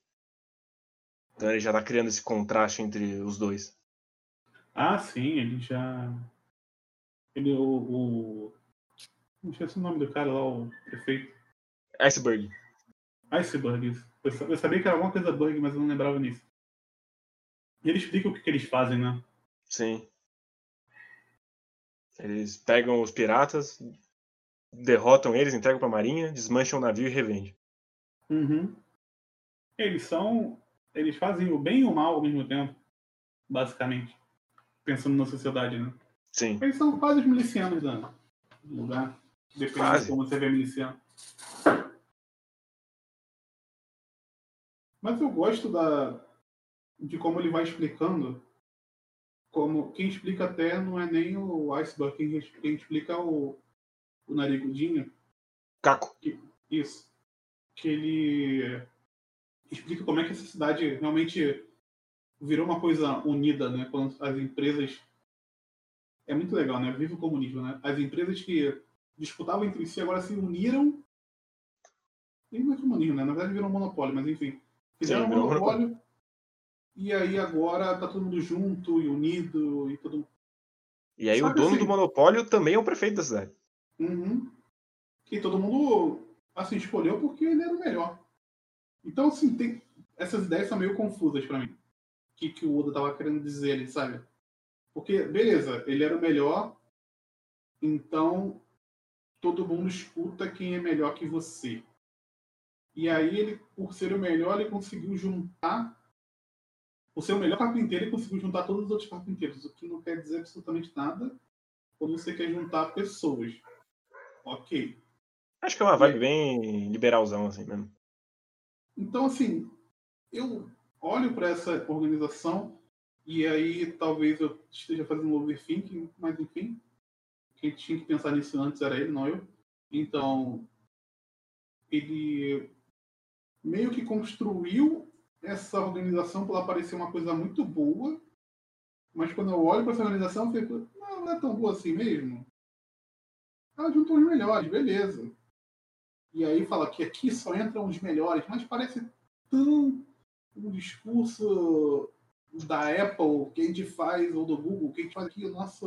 Então ele já tá criando esse contraste entre os dois. Ah, sim, ele já. Ele, o. o... Não sei se o nome do cara lá, o prefeito. Iceberg. Iceberg. isso. Eu sa- eu sabia que era alguma coisa Berg, mas eu não lembrava nisso. E ele explica o que, que eles fazem, né? Sim. Eles pegam os piratas, derrotam eles, entregam pra marinha, desmancham o navio e revendem. Uhum. Eles são. Eles fazem o bem e o mal ao mesmo tempo, basicamente. Pensando na sociedade, né? Sim. Eles são quase os milicianos da- do lugar. Depende Quase. de como você vê miliciano. Mas eu gosto da, de como ele vai explicando. Como, quem explica até não é nem o Iceberg, quem, quem explica é o, o Narigudinho. Caco. Isso. Que ele explica como é que essa cidade realmente virou uma coisa unida, né? Quando as empresas é muito legal, né? Vive o comunismo, né? As empresas que disputavam entre si agora se uniram. E não é comunismo, né? Na verdade virou um monopólio, mas enfim. Fizeram Sim, um monopólio. E aí agora tá todo mundo junto e unido e todo E aí Sabe o dono assim? do monopólio também é o prefeito da cidade. Uhum. E todo mundo assim escolheu porque ele era o melhor. Então, assim, tem... essas ideias são meio confusas para mim. O que, que o Oda tava querendo dizer ali, sabe? Porque, beleza, ele era o melhor, então todo mundo escuta quem é melhor que você. E aí, ele, por ser o melhor, ele conseguiu juntar. Por ser o melhor carpinteiro, ele conseguiu juntar todos os outros carpinteiros, o que não quer dizer absolutamente nada quando você quer juntar pessoas. Ok. Acho que é uma vibe bem liberalzão, assim mesmo. Então, assim, eu olho para essa organização e aí talvez eu esteja fazendo um overthinking, mas enfim, quem tinha que pensar nisso antes era ele, não eu. Então, ele meio que construiu essa organização para ela parecer uma coisa muito boa, mas quando eu olho para essa organização, eu fico, não, não é tão boa assim mesmo. Ela juntou os melhores, beleza. E aí fala que aqui só entram os melhores, mas parece tão um discurso da Apple que a gente faz, ou do Google, que a gente faz aqui, nossa,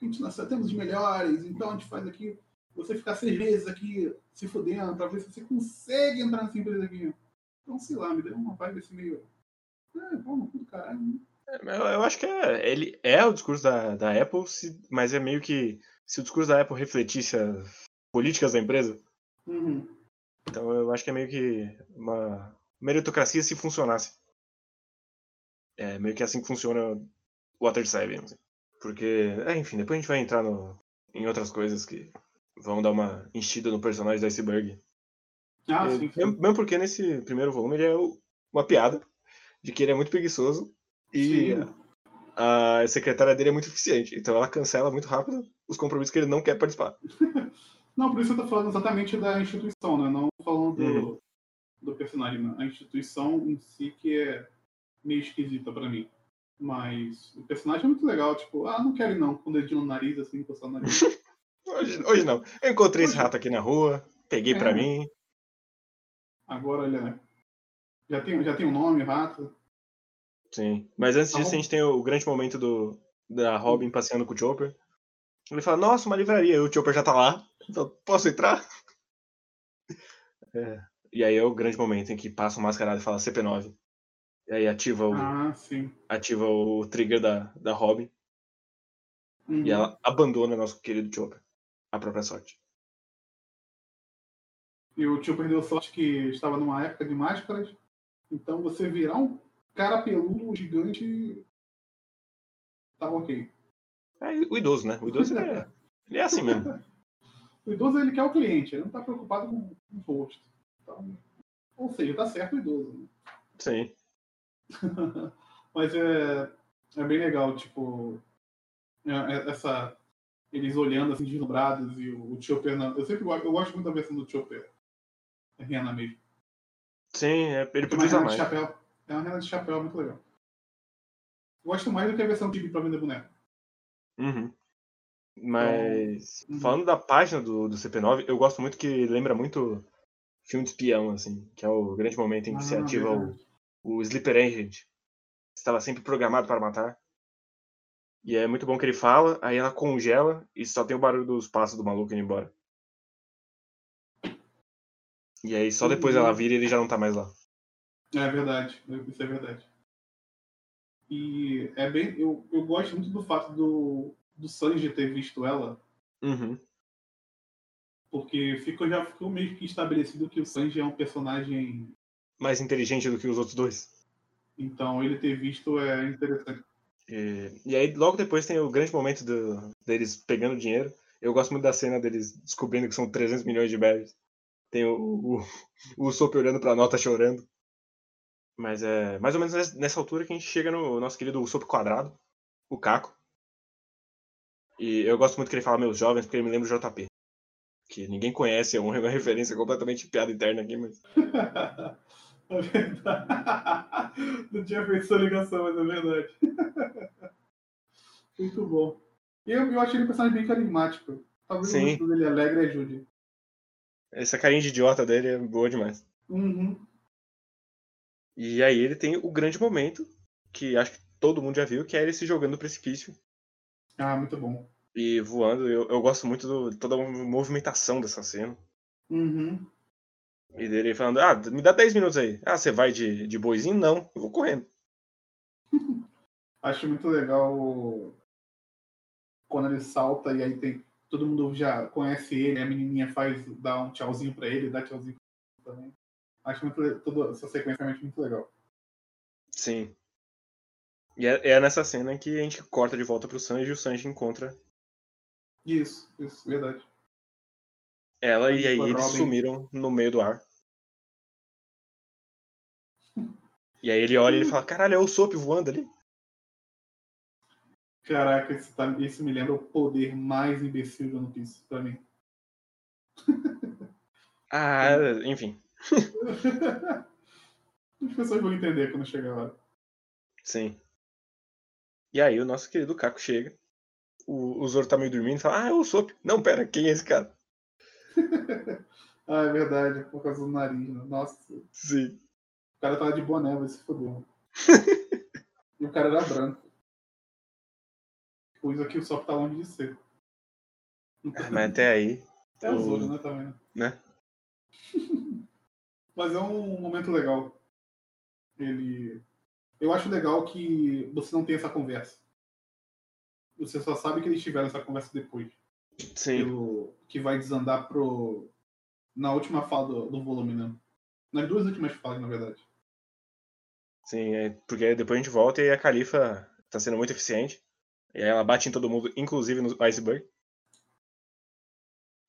a gente, nós temos os melhores, então a gente faz aqui, você ficar seis meses aqui se fudendo para ver se você consegue entrar nessa empresa aqui. Então, sei lá, me deu uma vibe assim meio. É, pô, no cu do caralho. Né? É, eu acho que é, ele é o discurso da, da Apple, mas é meio que se o discurso da Apple refletisse as políticas da empresa. Uhum. Então eu acho que é meio que uma meritocracia se funcionasse. É meio que assim que funciona o Water Seven. Assim. Porque, é, enfim, depois a gente vai entrar no, em outras coisas que vão dar uma enchida no personagem do Iceberg. Ah, sim, sim. Mesmo, porque nesse primeiro volume ele é uma piada de que ele é muito preguiçoso e a, a secretária dele é muito eficiente. Então ela cancela muito rápido os compromissos que ele não quer participar. não, por isso eu tô falando exatamente da instituição, né? Não falando do, uhum. do personagem, né? A instituição em si que é meio esquisita para mim. Mas o personagem é muito legal, tipo, ah, não quero ir não, com o dedinho no nariz, assim, encostar no nariz. hoje, hoje não. Eu encontrei hoje... esse rato aqui na rua, peguei é. para mim. Agora ele é... já tem, já tem um nome, rato. Sim, mas antes tá disso a gente tem o grande momento do, da Robin passeando com o Chopper. Ele fala, nossa, uma livraria, e o Chopper já tá lá. Então, posso entrar? É. E aí é o grande momento em que passa o mascarado e fala CP9. E aí ativa o, ah, ativa o trigger da, da Robin. Uhum. E ela abandona nosso querido Chopper. A própria sorte. E o Chopper deu sorte que estava numa época de máscaras. Então você virar um cara peludo gigante. Tá ok. É o idoso, né? O idoso é, ele é assim mesmo. o idoso ele quer o cliente, ele não tá preocupado com, o rosto. Então, ou seja, tá certo o idoso. Né? Sim. Mas é, é bem legal, tipo, é, é, essa eles olhando assim, deslumbrados e o, o Chopper. Não, eu sempre gosto, eu gosto muito da versão do Chopper. É Rihanna mesmo. Sim, é, ele podia usar mais. Chapéu, é uma Rihanna de chapéu muito legal. Gosto mais do que a versão de pra vender boneco. Uhum. Mas, então, uhum. falando da página do, do CP9, eu gosto muito que lembra muito filme de espião, assim, que é o grande momento em que ah, se ativa o, o Sleeper Agent estava sempre programado para matar. E é muito bom que ele fala, aí ela congela e só tem o barulho dos passos do maluco indo embora. E aí só depois ela vira e ele já não tá mais lá. É verdade, isso é verdade. E é bem. Eu, eu gosto muito do fato do, do Sanji ter visto ela. Uhum. Porque ficou, já ficou meio que estabelecido que o Sanji é um personagem mais inteligente do que os outros dois. Então, ele ter visto é interessante. E, e aí, logo depois, tem o grande momento do, deles pegando dinheiro. Eu gosto muito da cena deles descobrindo que são 300 milhões de berries. Tem o, o, o Sop olhando pra nota chorando. Mas é mais ou menos nessa altura que a gente chega no nosso querido Sop Quadrado, o Caco. E eu gosto muito que ele fala meus jovens, porque ele me lembra do JP. Que ninguém conhece, é uma referência completamente piada interna aqui, mas. É verdade. Não tinha feito essa ligação, mas é verdade. Muito bom. Eu, eu achei ele um personagem bem carismático. Talvez Sim. o dele alegre ajude. Essa carinha de idiota dele é boa demais. Uhum. E aí ele tem o grande momento, que acho que todo mundo já viu, que é ele se jogando no precipício Ah, muito bom. e voando. Eu, eu gosto muito de toda a movimentação dessa cena. Uhum. E dele falando, ah, me dá 10 minutos aí. Ah, você vai de, de boizinho? Não, eu vou correndo. Acho muito legal quando ele salta e aí tem. Todo mundo já conhece ele, a menininha faz, dá um tchauzinho pra ele, dá tchauzinho pra ele também. Acho muito toda essa sequência realmente muito legal. Sim. E é, é nessa cena que a gente corta de volta pro Sanji e o Sanji encontra Isso, isso, verdade. Ela e aí Foi eles Robin. sumiram no meio do ar. E aí ele olha e ele fala, caralho, é o Soap voando ali. Caraca, isso, tá- isso me lembra o poder mais imbecil do One Piece pra mim. Ah, enfim, As pessoas vão entender quando chegar hora. sim. E aí o nosso querido Caco chega. O, o Zoro tá meio dormindo e fala, ah, é o Soap. Não, pera, quem é esse cara? Ah, é verdade, por causa do nariz. Né? Nossa, o Sim. cara tava de boné, vai se foder. e o cara era branco. Coisa que o Sop tá longe de ser. Mas até aí, É o o- Zoro, né, também. né? Mas é um momento legal. Ele. Eu acho legal que você não tem essa conversa. Você só sabe que eles tiveram essa conversa depois. Sim. Pelo... Que vai desandar pro. Na última fala do, do volume, né? Nas duas últimas falas, na verdade. Sim, é, porque depois a gente volta e a Califa tá sendo muito eficiente. E aí ela bate em todo mundo, inclusive no Iceberg.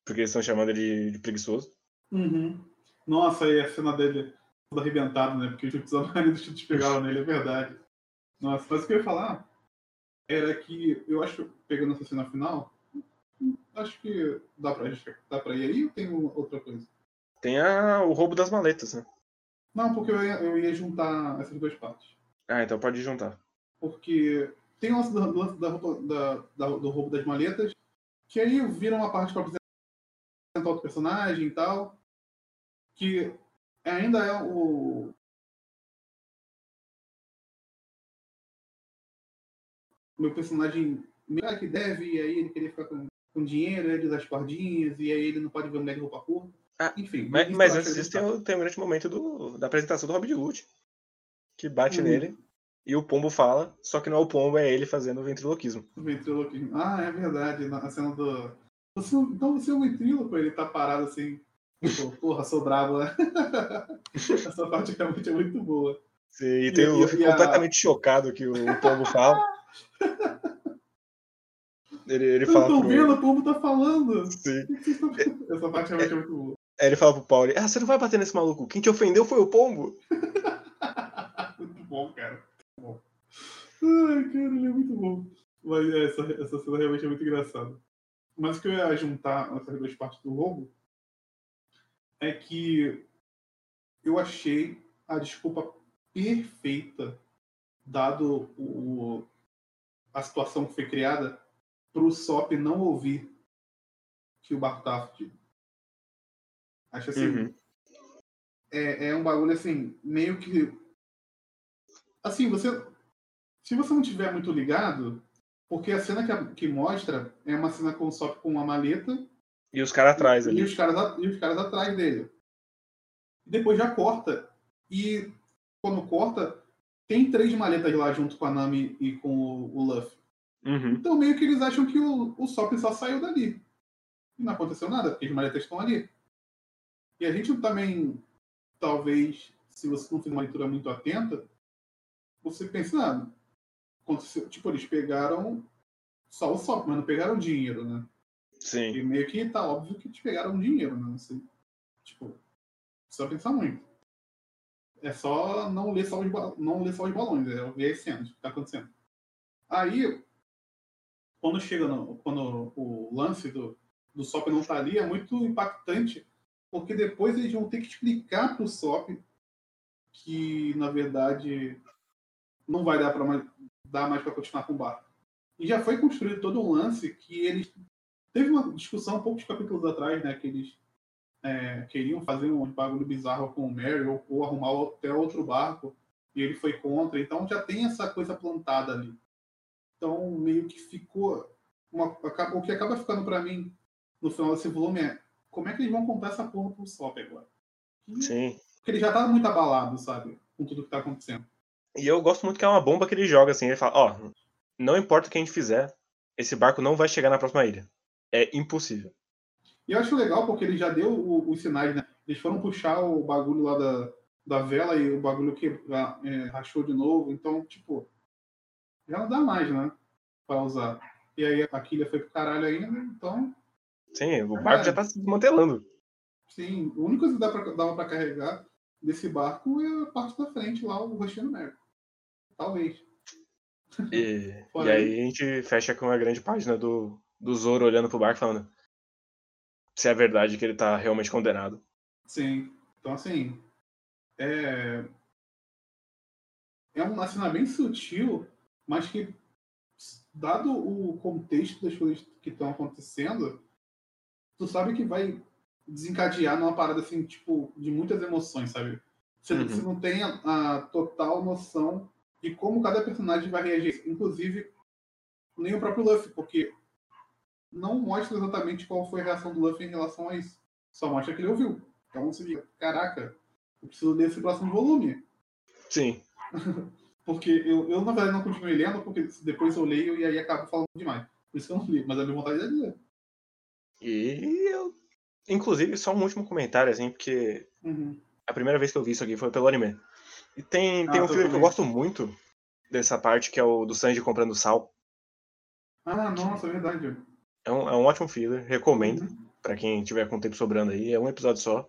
Porque eles estão chamando ele de, de preguiçoso. Uhum. Nossa, e a cena dele todo arrebentado, né? Porque os chutes, dos chutes pegaram nele, é verdade. Nossa, mas o que eu ia falar era que eu acho, pegando essa cena final, acho que dá pra, dá pra ir aí ou tem outra coisa? Tem a, o roubo das maletas, né? Não, porque eu ia, eu ia juntar essas duas partes. Ah, então pode juntar. Porque tem o lance do, do, da da- da- do roubo das maletas, que aí vira uma parte pra apresentar outro personagem e tal, que ainda é o. o meu personagem meio que deve, e aí ele queria ficar com, com dinheiro, ele das cordinhas, e aí ele não pode ver mulher de roupa curta. Ah, Enfim. Mas, mas antes disso tem, tem um grande momento do, da apresentação do Rob de Lute. Que bate Uhum. nele. E o pombo fala, só que não é o pombo, é ele fazendo o ventriloquismo. O ventriloquismo. Ah, é verdade. Na cena do. Você, então você é um ventríloco, ele tá parado assim. Tipo, porra, sou bravo, né? Essa parte realmente é muito boa. Sim, e E- tem o Luffy e a- completamente chocado que o pombo fala. Ele, ele Eu fala pro... vendo, o pombo tá falando. Sim. O vocês estão? Essa parte realmente é muito boa. Aí ele fala pro Pauli, ah, você não vai bater nesse maluco. Quem te ofendeu foi o pombo. Muito bom, cara. Muito bom. Ai, cara, ele é muito bom. Mas é, essa, essa cena realmente é muito engraçada. Mas o que eu ia juntar essas duas partes do roubo é que eu achei a desculpa perfeita, dado o, a situação que foi criada, para o Sop não ouvir que o fudido. Acho assim, Uhum. é, é um bagulho assim, meio que. Assim, você. Se você não tiver muito ligado, porque a cena que, a- que mostra é uma cena com o Sop com uma maleta E os caras atrás e ali. os, caras, e os caras atrás dele. Depois já corta. E quando corta, tem três maletas lá junto com a Nami e com o, o Luffy. Uhum. Então meio que eles acham que o, o Sop só saiu dali. E não aconteceu nada, porque as maletas estão ali. E a gente também, talvez, se você não fizer uma leitura muito atenta, você pensa, ah, aconteceu, tipo, eles pegaram só o Sop, mas não pegaram dinheiro, né? Sim. E meio que tá óbvio que te pegaram dinheiro, né? Você, tipo, precisa pensar muito. É só não ler só os, não ler só os balões, é ver as cenas, o que tá acontecendo. Aí, quando chega no, quando o lance do, do Sop não tá ali, é muito impactante, porque depois eles vão ter que explicar pro Sop que, na verdade, não vai dar, pra, dar mais para continuar com o barco. E já foi construído todo um lance que eles. Teve uma discussão poucos capítulos atrás, né? Que eles é, queriam fazer um bagulho bizarro com o Mary ou, ou arrumar até outro barco e ele foi contra. Então já tem essa coisa plantada ali. Então meio que ficou. Uma, o que acaba ficando para mim no final desse volume é como é que eles vão contar essa porra pro Sop agora? Sim. Porque ele já tá muito abalado, sabe? Com tudo que tá acontecendo. E eu gosto muito que é uma bomba que ele joga, assim. Ele fala, ó, oh, não importa o que a gente fizer, esse barco não vai chegar na próxima ilha. É impossível. E eu acho legal porque ele já deu os sinais, né? Eles foram puxar o bagulho lá da, da vela e o bagulho que é, rachou de novo. Então, tipo, já não dá mais, né? Pra usar. E aí a quilha foi pro caralho ainda, então. Sim, o barco é. já tá se desmantelando. Sim, o único que dá pra, dava pra carregar desse barco é a parte da frente lá, o rostinho do Merco. Talvez. E, e aí a gente fecha com uma grande página do, do Zoro olhando pro barco falando se é verdade que ele tá realmente condenado. Sim. Então assim. É. É uma cena bem sutil, mas que, dado o contexto das coisas que estão acontecendo, tu sabe que vai desencadear numa parada assim, tipo, de muitas emoções, sabe? Você, uhum. você não tem a, a, total noção de como cada personagem vai reagir. Inclusive, nem o próprio Luffy, porque não mostra exatamente qual foi a reação do Luffy em relação a isso. Só mostra que ele ouviu. Então você diz, caraca, eu preciso desse próximo volume. Sim. porque eu, eu, na verdade, não continuei lendo, porque depois eu leio e aí acabo falando demais. Por isso que eu não li, mas a minha vontade é de ler. E eu Inclusive, só um último comentário, assim, porque uhum. a primeira vez que eu vi isso aqui foi pelo anime. E tem, ah, tem um filme que eu gosto muito dessa parte, que é o do Sanji comprando sal. Ah, nossa, é verdade. É um, é um ótimo filler, recomendo, uhum. para quem tiver com tempo sobrando aí. É um episódio só.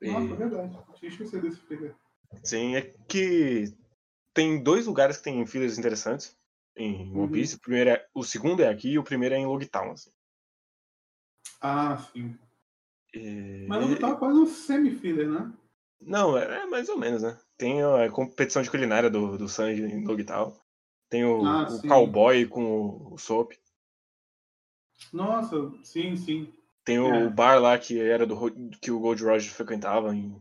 E... Nossa, é verdade. Tinha esquecido desse filler. Sim, é que tem dois lugares que tem fillers interessantes em One uhum. Piece. Uhum. O, primeiro é, o segundo é aqui e o primeiro é em Logtown. Assim. Ah, sim. E... Mas o tava quase um semi-filler, né? Não, é, é, mais ou menos, né? Tem a competição de culinária do, do Sanji em Dogtown. Tem o, ah, o cowboy com o, o Soap. Nossa, sim, sim. Tem é. o bar lá que era do que o Gold Roger frequentava, em,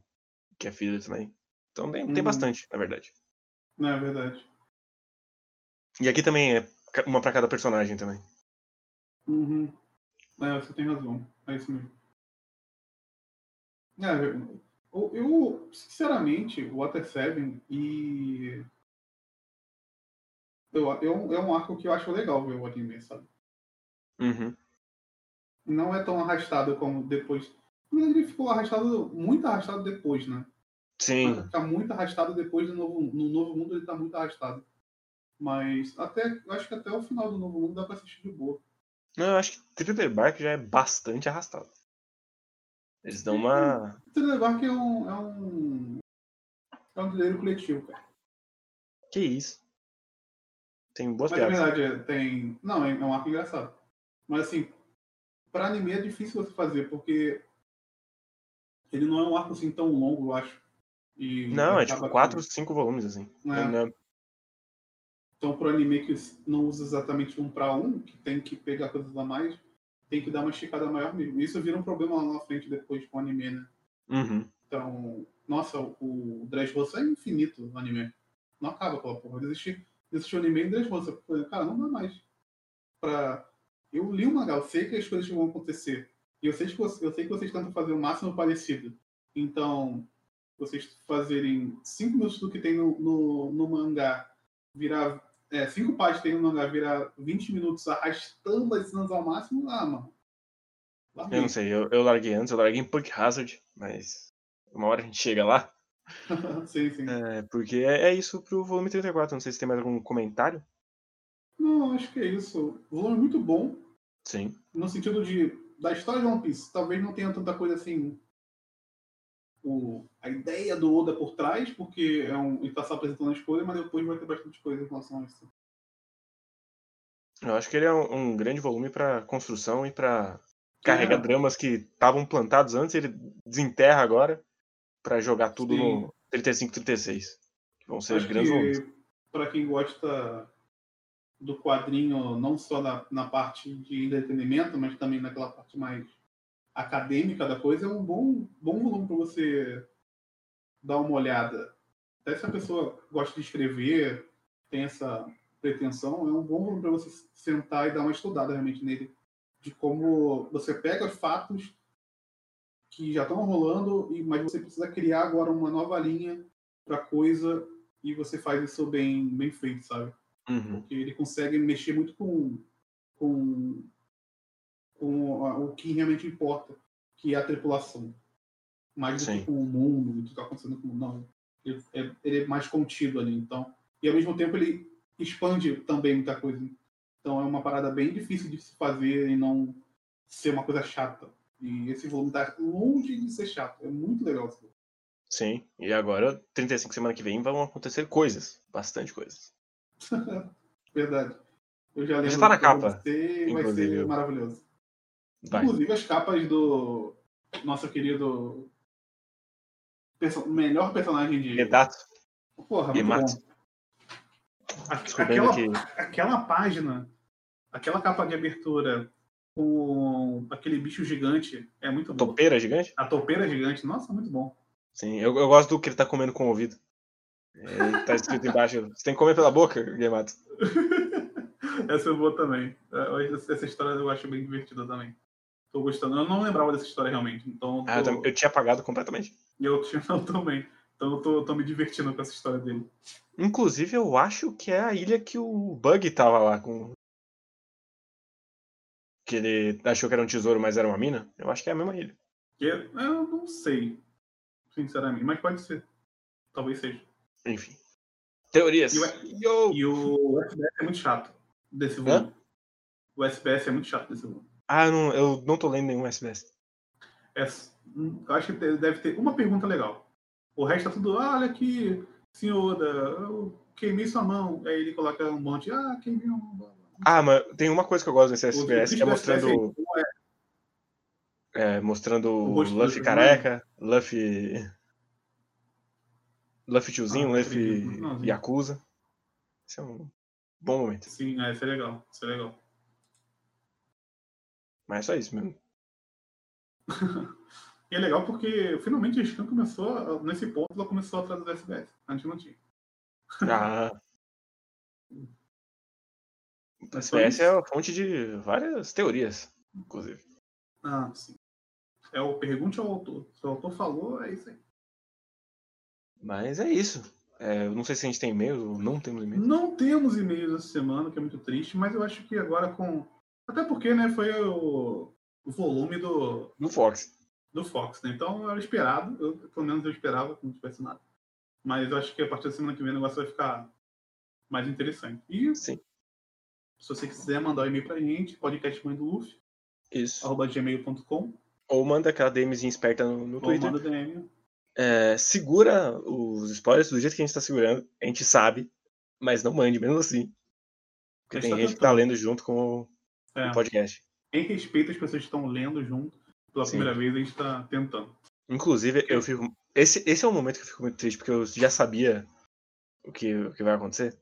que é filler também. Então tem, tem uhum. bastante, na verdade. Não, é verdade. E aqui também é uma para cada personagem também. Uhum. É, você tem razão. É isso mesmo. É, eu, eu, sinceramente, o Water 7 e. Eu, eu, é um arco que eu acho legal ver o anime, sabe? Uhum. Não é tão arrastado como depois. Verdade, ele ficou arrastado, muito arrastado depois, né? Sim. Ficar muito arrastado depois do novo, no novo mundo, ele tá muito arrastado. Mas até, acho que até o final do novo mundo dá pra assistir de boa. Não, eu acho que Thriller Bark já é bastante arrastado. Eles dão uma. Thriller Bark é um. É um, é um trilheiro coletivo, cara. Que isso. Tem boas Mas piadas. na verdade, tem. Não, é um arco engraçado. Mas assim, pra anime é difícil você fazer, porque ele não é um arco assim tão longo, eu acho. E não, é tipo 4, 5 volumes, assim. É. Então, para o anime que não usa exatamente um para um, que tem que pegar coisas a mais, tem que dar uma esticada maior mesmo. Isso vira um problema lá na frente depois com o anime, né? Uhum. Então, nossa, o Dressrosa é infinito no anime. Não acaba aquela porra. Existe, existe o anime em Dressrosa. Cara, não dá mais. Pra... Eu li o mangá, eu sei que as coisas vão acontecer. E eu sei, que, eu sei que vocês tentam fazer o máximo parecido. Então, vocês fazerem 5 minutos do que tem no, no, no mangá virar é, cinco páginas tem um mangá virar 20 minutos arrastando as cenas ao máximo, ah, mano. Larguei. Eu não sei, eu, eu larguei antes, eu larguei em Punk Hazard, mas uma hora a gente chega lá. sim, sim. É, porque é, é, isso pro volume 34, não sei se tem mais algum comentário. Não, acho que é isso. O volume é muito bom. Sim. No sentido de da história de One Piece, talvez não tenha tanta coisa assim o, a ideia do Oda por trás, porque é um, ele está só apresentando as coisas, mas depois vai ter bastante coisa em relação a isso. Eu acho que ele é um, um grande volume para construção e para carregar é. dramas que estavam plantados antes, ele desenterra agora pra jogar tudo Sim. no 35-36. Que vão ser Acho grandes volumes. que para quem gosta do quadrinho, não só na, na parte de entretenimento, mas também naquela parte mais acadêmica da coisa, é um bom, bom volume para você dar uma olhada. Até se a pessoa gosta de escrever, tem essa pretensão, é um bom volume para você sentar e dar uma estudada realmente nele. De como você pega fatos que já estão rolando, mas você precisa criar agora uma nova linha para coisa e você faz isso bem, bem feito, sabe? Uhum. Porque ele consegue mexer muito com, com, com o que realmente importa, que é a tripulação. Mais do Sim. que com o mundo, o que está acontecendo com o mundo. Não. Ele é, ele é mais contido ali. Então, e ao mesmo tempo ele expande também muita coisa. Então é uma parada bem difícil de se fazer e não ser uma coisa chata. E esse volume tá longe de ser chato. É muito legal esse volume. Sim. E agora, 35 semana que vem, vão acontecer coisas. Bastante coisas. Verdade. Eu já lembro. tá na capa, ser- vai ser maravilhoso. Vai. Inclusive as capas do nosso querido perso- melhor personagem de. Redato. Porra, muito. A- Descobrindo Aquela, que. aquela página, aquela capa de abertura com aquele bicho gigante é muito bom. Topeira gigante? A topeira gigante, nossa, muito bom. Sim, eu, eu gosto do que ele tá comendo com o ouvido. É, tá escrito embaixo, você tem que comer pela boca, Gemato. Essa é boa também. É, essa história eu acho bem divertida também. Tô gostando. Eu não lembrava dessa história realmente. Então Ah, eu, tô- tam- eu tinha apagado completamente. E eu tinha não também. Então eu tô, tô me divertindo com essa história dele. Inclusive, eu acho que é a ilha que o Bug tava lá com. Que ele achou que era um tesouro, mas era uma mina. Eu acho que é a mesma ilha. Eu, eu não sei, sinceramente, mas pode ser. Talvez seja. Enfim. Teorias. E o- Yo! E o SBS é muito chato desse volume. O SBS é muito chato desse volume. Ah, eu não, eu não tô lendo nenhum SBS. É, hum, eu acho que deve ter uma pergunta legal. O resto é tudo, ah, olha aqui, senhor, eu queimei sua mão. Aí ele coloca um monte, ah, queimei uma mão. Ah, mas tem uma coisa que eu gosto desse SBS, que é mostrando, é- é, mostrando O Luffy careca, Luffy. Luffy tiozinho, Ah, Luffy. Yakuza. Esse é um bom momento. Sim, é, isso é legal. Isso é legal. Mas é só isso mesmo. E é legal porque finalmente a Scan começou, a- nesse ponto, ela começou a traduzir SBS. Antes não tinha. Ah. O É SBS isso. é a fonte de várias teorias, inclusive. Ah, sim. É o pergunte ao autor. Se o autor falou, é isso aí. Mas é isso. É, eu não sei se a gente tem e-mails ou não temos e-mails. Não temos e-mails essa semana, que é muito triste, mas eu acho que agora com. Até porque, né, foi o, o volume do, No Fox. do Fox, né? Então era esperado, eu, pelo menos eu esperava que não tivesse nada. Mas eu acho que a partir da semana que vem o negócio vai ficar mais interessante. E Sim. se você quiser mandar um e-mail pra gente, podcastmãe do Luffy, Isso. arroba gmail.com, Ou manda aquela DMzinha esperta no, no ou Twitter. manda DM. É, segura os spoilers do jeito que a gente tá segurando. A gente sabe, mas não mande mesmo assim. Porque tem tá gente que tá tentando. lendo junto com É, o podcast. em respeito às pessoas que estão lendo junto, pela Sim. primeira vez a gente tá tentando. Inclusive, eu fico. Esse, esse é um momento que eu fico muito triste, porque eu já sabia o que, o que vai acontecer.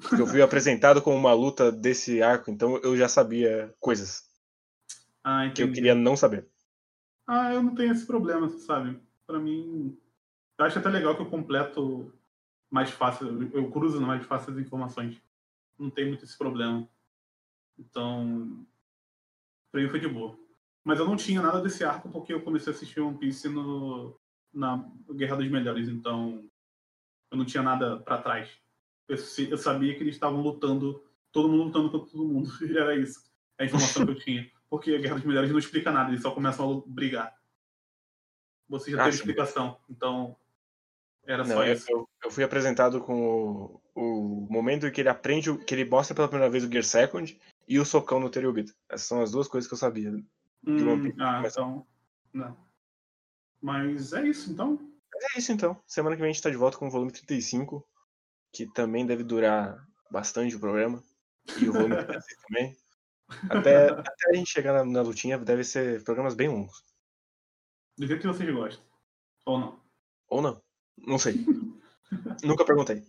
Porque eu fui apresentado com uma luta desse arco, então eu já sabia coisas Ah, que eu queria não saber. Ah, eu não tenho esse problema, sabe? Pra mim, eu acho até legal que eu completo mais fácil, eu cruzo mais fácil as informações. Não tem muito esse problema. Então, pra mim foi de boa. Mas eu não tinha nada desse arco porque eu comecei a assistir One Piece no, na Guerra dos Melhores, então eu não tinha nada pra trás. Eu, eu sabia que eles estavam lutando, todo mundo lutando contra todo mundo, e era isso. A informação que eu tinha. Porque a Guerra dos Melhores não explica nada, eles só começam a brigar. Você já Ah, teve sim. explicação, então era só Não, eu, isso. eu- eu fui apresentado com o, o momento em que ele aprende, que ele mostra pela primeira vez o Gear Second e o socão no Teriobito. Essas são as duas coisas que eu sabia. Hum, ah, mas- então. Não. Mas é isso, então. Mas é isso então. Semana que vem a gente tá de volta com o volume 35, que também deve durar bastante o programa. E o volume 36 também. Até, até a gente chegar na, na lutinha, deve ser programas bem longos. Do jeito que vocês gostam. Ou não. Ou não. Não sei. Nunca perguntei.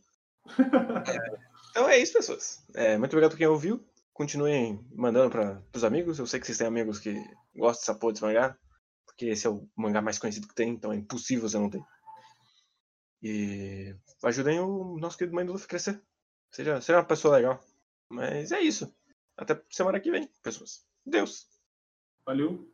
É, então é isso, pessoas. É, muito obrigado por quem ouviu. Continuem mandando para os amigos. Eu sei que vocês têm amigos que gostam dessa porra desse mangá. Porque esse é o mangá mais conhecido que tem, então é impossível você não ter. E ajudem o nosso querido mãe do Luffy crescer. Seja, seja uma pessoa legal. Mas é isso. Até semana que vem, pessoas. Deus. Valeu.